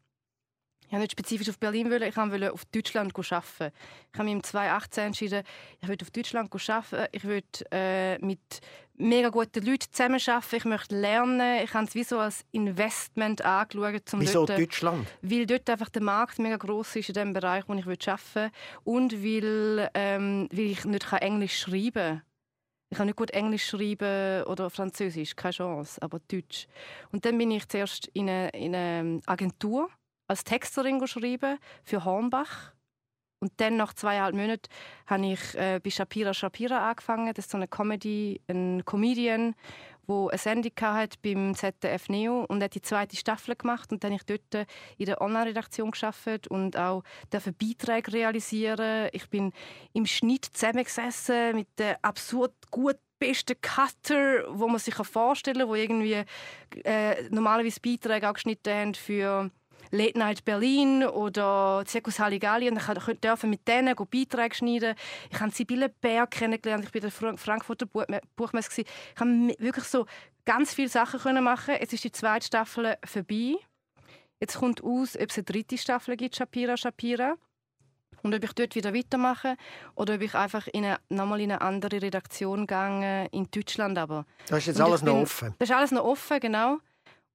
Ich wollte nicht spezifisch auf Berlin wollen, ich wollte auf Deutschland arbeiten. Ich habe mich im 2018 entschieden, ich will auf Deutschland arbeiten. Ich will äh, mit mega guten Leuten zusammenarbeiten. Ich möchte lernen. Ich habe es wie so als Investment angeschaut, um
Wieso
dort,
Deutschland?
weil dort einfach der Markt mega groß ist in dem Bereich, wo ich arbeiten will. Und weil, ähm, weil ich nicht Englisch schreiben kann. Ich kann nicht gut Englisch schreiben oder Französisch, keine Chance, aber Deutsch. Und dann bin ich zuerst in eine, in eine Agentur als Texterin schreiben für Hornbach. Und dann nach zweieinhalb Monaten habe ich äh, bei Shapira Shapira angefangen. Das ist so eine Comedy, ein Comedian, wo eine Sendung hat beim ZDF Neo und hat die zweite Staffel gemacht und dann habe ich dort in der Online-Redaktion geschafft und auch dürfen Beiträge realisieren. Ich bin im Schnitt zusammengesessen mit den absurd gut besten Cutter, wo man sich vorstellen kann, wo irgendwie äh, normalerweise Beiträge auch geschnitten haben für Late Night Berlin oder Zirkus Halligalli und ich durfte mit denen Beiträge schneiden. Ich habe Sibylle Bär kennengelernt, ich bin der Fra- Frankfurter Buch- Buchmesse. Ich habe wirklich so ganz viele Sachen können machen. Jetzt ist die zweite Staffel vorbei. Jetzt kommt aus, ob es eine dritte Staffel gibt, Shapira Shapira. Und ob ich dort wieder weitermache oder ob ich einfach in eine, nochmal in eine andere Redaktion gehe, in Deutschland aber.
Das ist jetzt alles noch
bin-
offen.
Das ist alles noch offen, genau.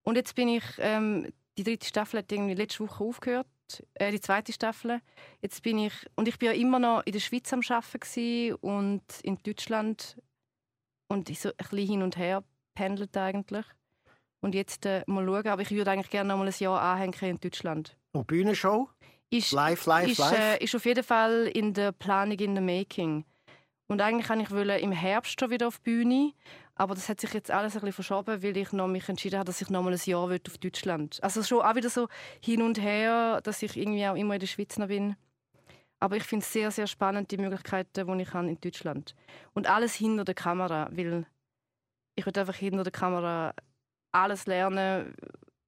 Und jetzt bin ich, ähm, die dritte Staffel hat irgendwie letzte Woche aufgehört, äh, die zweite Staffel. Jetzt bin ich, und ich bin ja immer noch in der Schweiz am Arbeiten und in Deutschland und ich so ein bisschen hin und her pendelt eigentlich. Und jetzt äh, mal schauen. Aber ich würde eigentlich gerne noch mal ein Jahr anhängen in Deutschland.
Und Bühnenshow?
Ist,
live, live,
ist,
live?
Äh, ist auf jeden Fall in der Planung, in der Making. Und eigentlich wollte ich wollen, im Herbst schon wieder auf die Bühne. Aber das hat sich jetzt alles ein bisschen verschoben, weil ich noch mich entschieden habe, dass ich noch mal ein Jahr auf Deutschland will. Also schon auch wieder so hin und her, dass ich irgendwie auch immer in der Schweiz noch bin. Aber ich finde es sehr, sehr spannend, die Möglichkeiten, die ich habe in Deutschland. Und alles hinter der Kamera, weil ich will einfach hinter der Kamera alles lernen,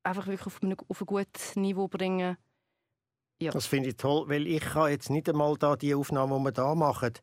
einfach wirklich auf ein, auf ein gutes Niveau bringen.
Ja. Das finde ich toll, weil ich kann jetzt nicht einmal da die Aufnahme, die wir da machen,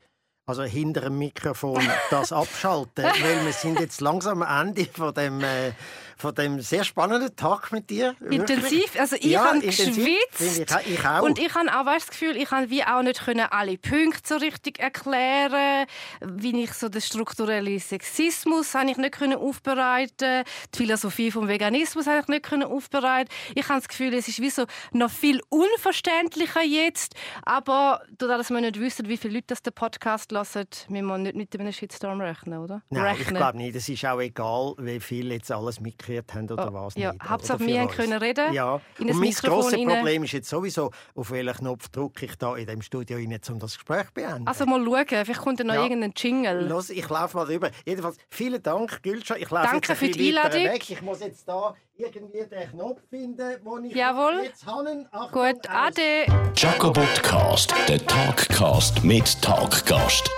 also hinter dem Mikrofon das abschalten, weil wir sind jetzt langsam am Ende von dem, äh, von dem sehr spannenden Tag mit dir.
Intensiv, also ich ja, habe geschwitzt ich, ich auch. und ich habe auch das Gefühl, ich habe wie auch nicht können alle Punkte so richtig erklären, wie ich so den strukturellen Sexismus habe ich nicht können aufbereiten, die Philosophie vom Veganismus habe ich nicht können aufbereiten. Ich habe das Gefühl, es ist wie so noch viel unverständlicher jetzt, aber dadurch, dass wir nicht wissen, wie viele Leute das der Podcast hören, müssen wir nicht mit einem Shitstorm rechnen, oder?
Nein,
rechnen.
ich glaube nicht. Es ist auch egal, wie viele jetzt alles mitgekriegt haben oder oh, was
ja.
nicht.
Hauptsache, wir können reden.
Ja.
Und
mein grosses Problem ist jetzt sowieso, auf welchen Knopf drücke ich da in dem Studio rein, um das Gespräch zu beenden.
Also mal schauen, vielleicht kommt noch ja. irgendein Jingle.
Los, ich laufe mal rüber. Jedenfalls, vielen Dank, Gülscha. Ich laufe
Danke
jetzt ein
für die Einladung. weg.
Ich muss jetzt da irgendwie den Knopf finden, den ich
Jawohl.
jetzt habe.
Gut, ade.
Jacobotcast, der Talkcast mit Talkgast.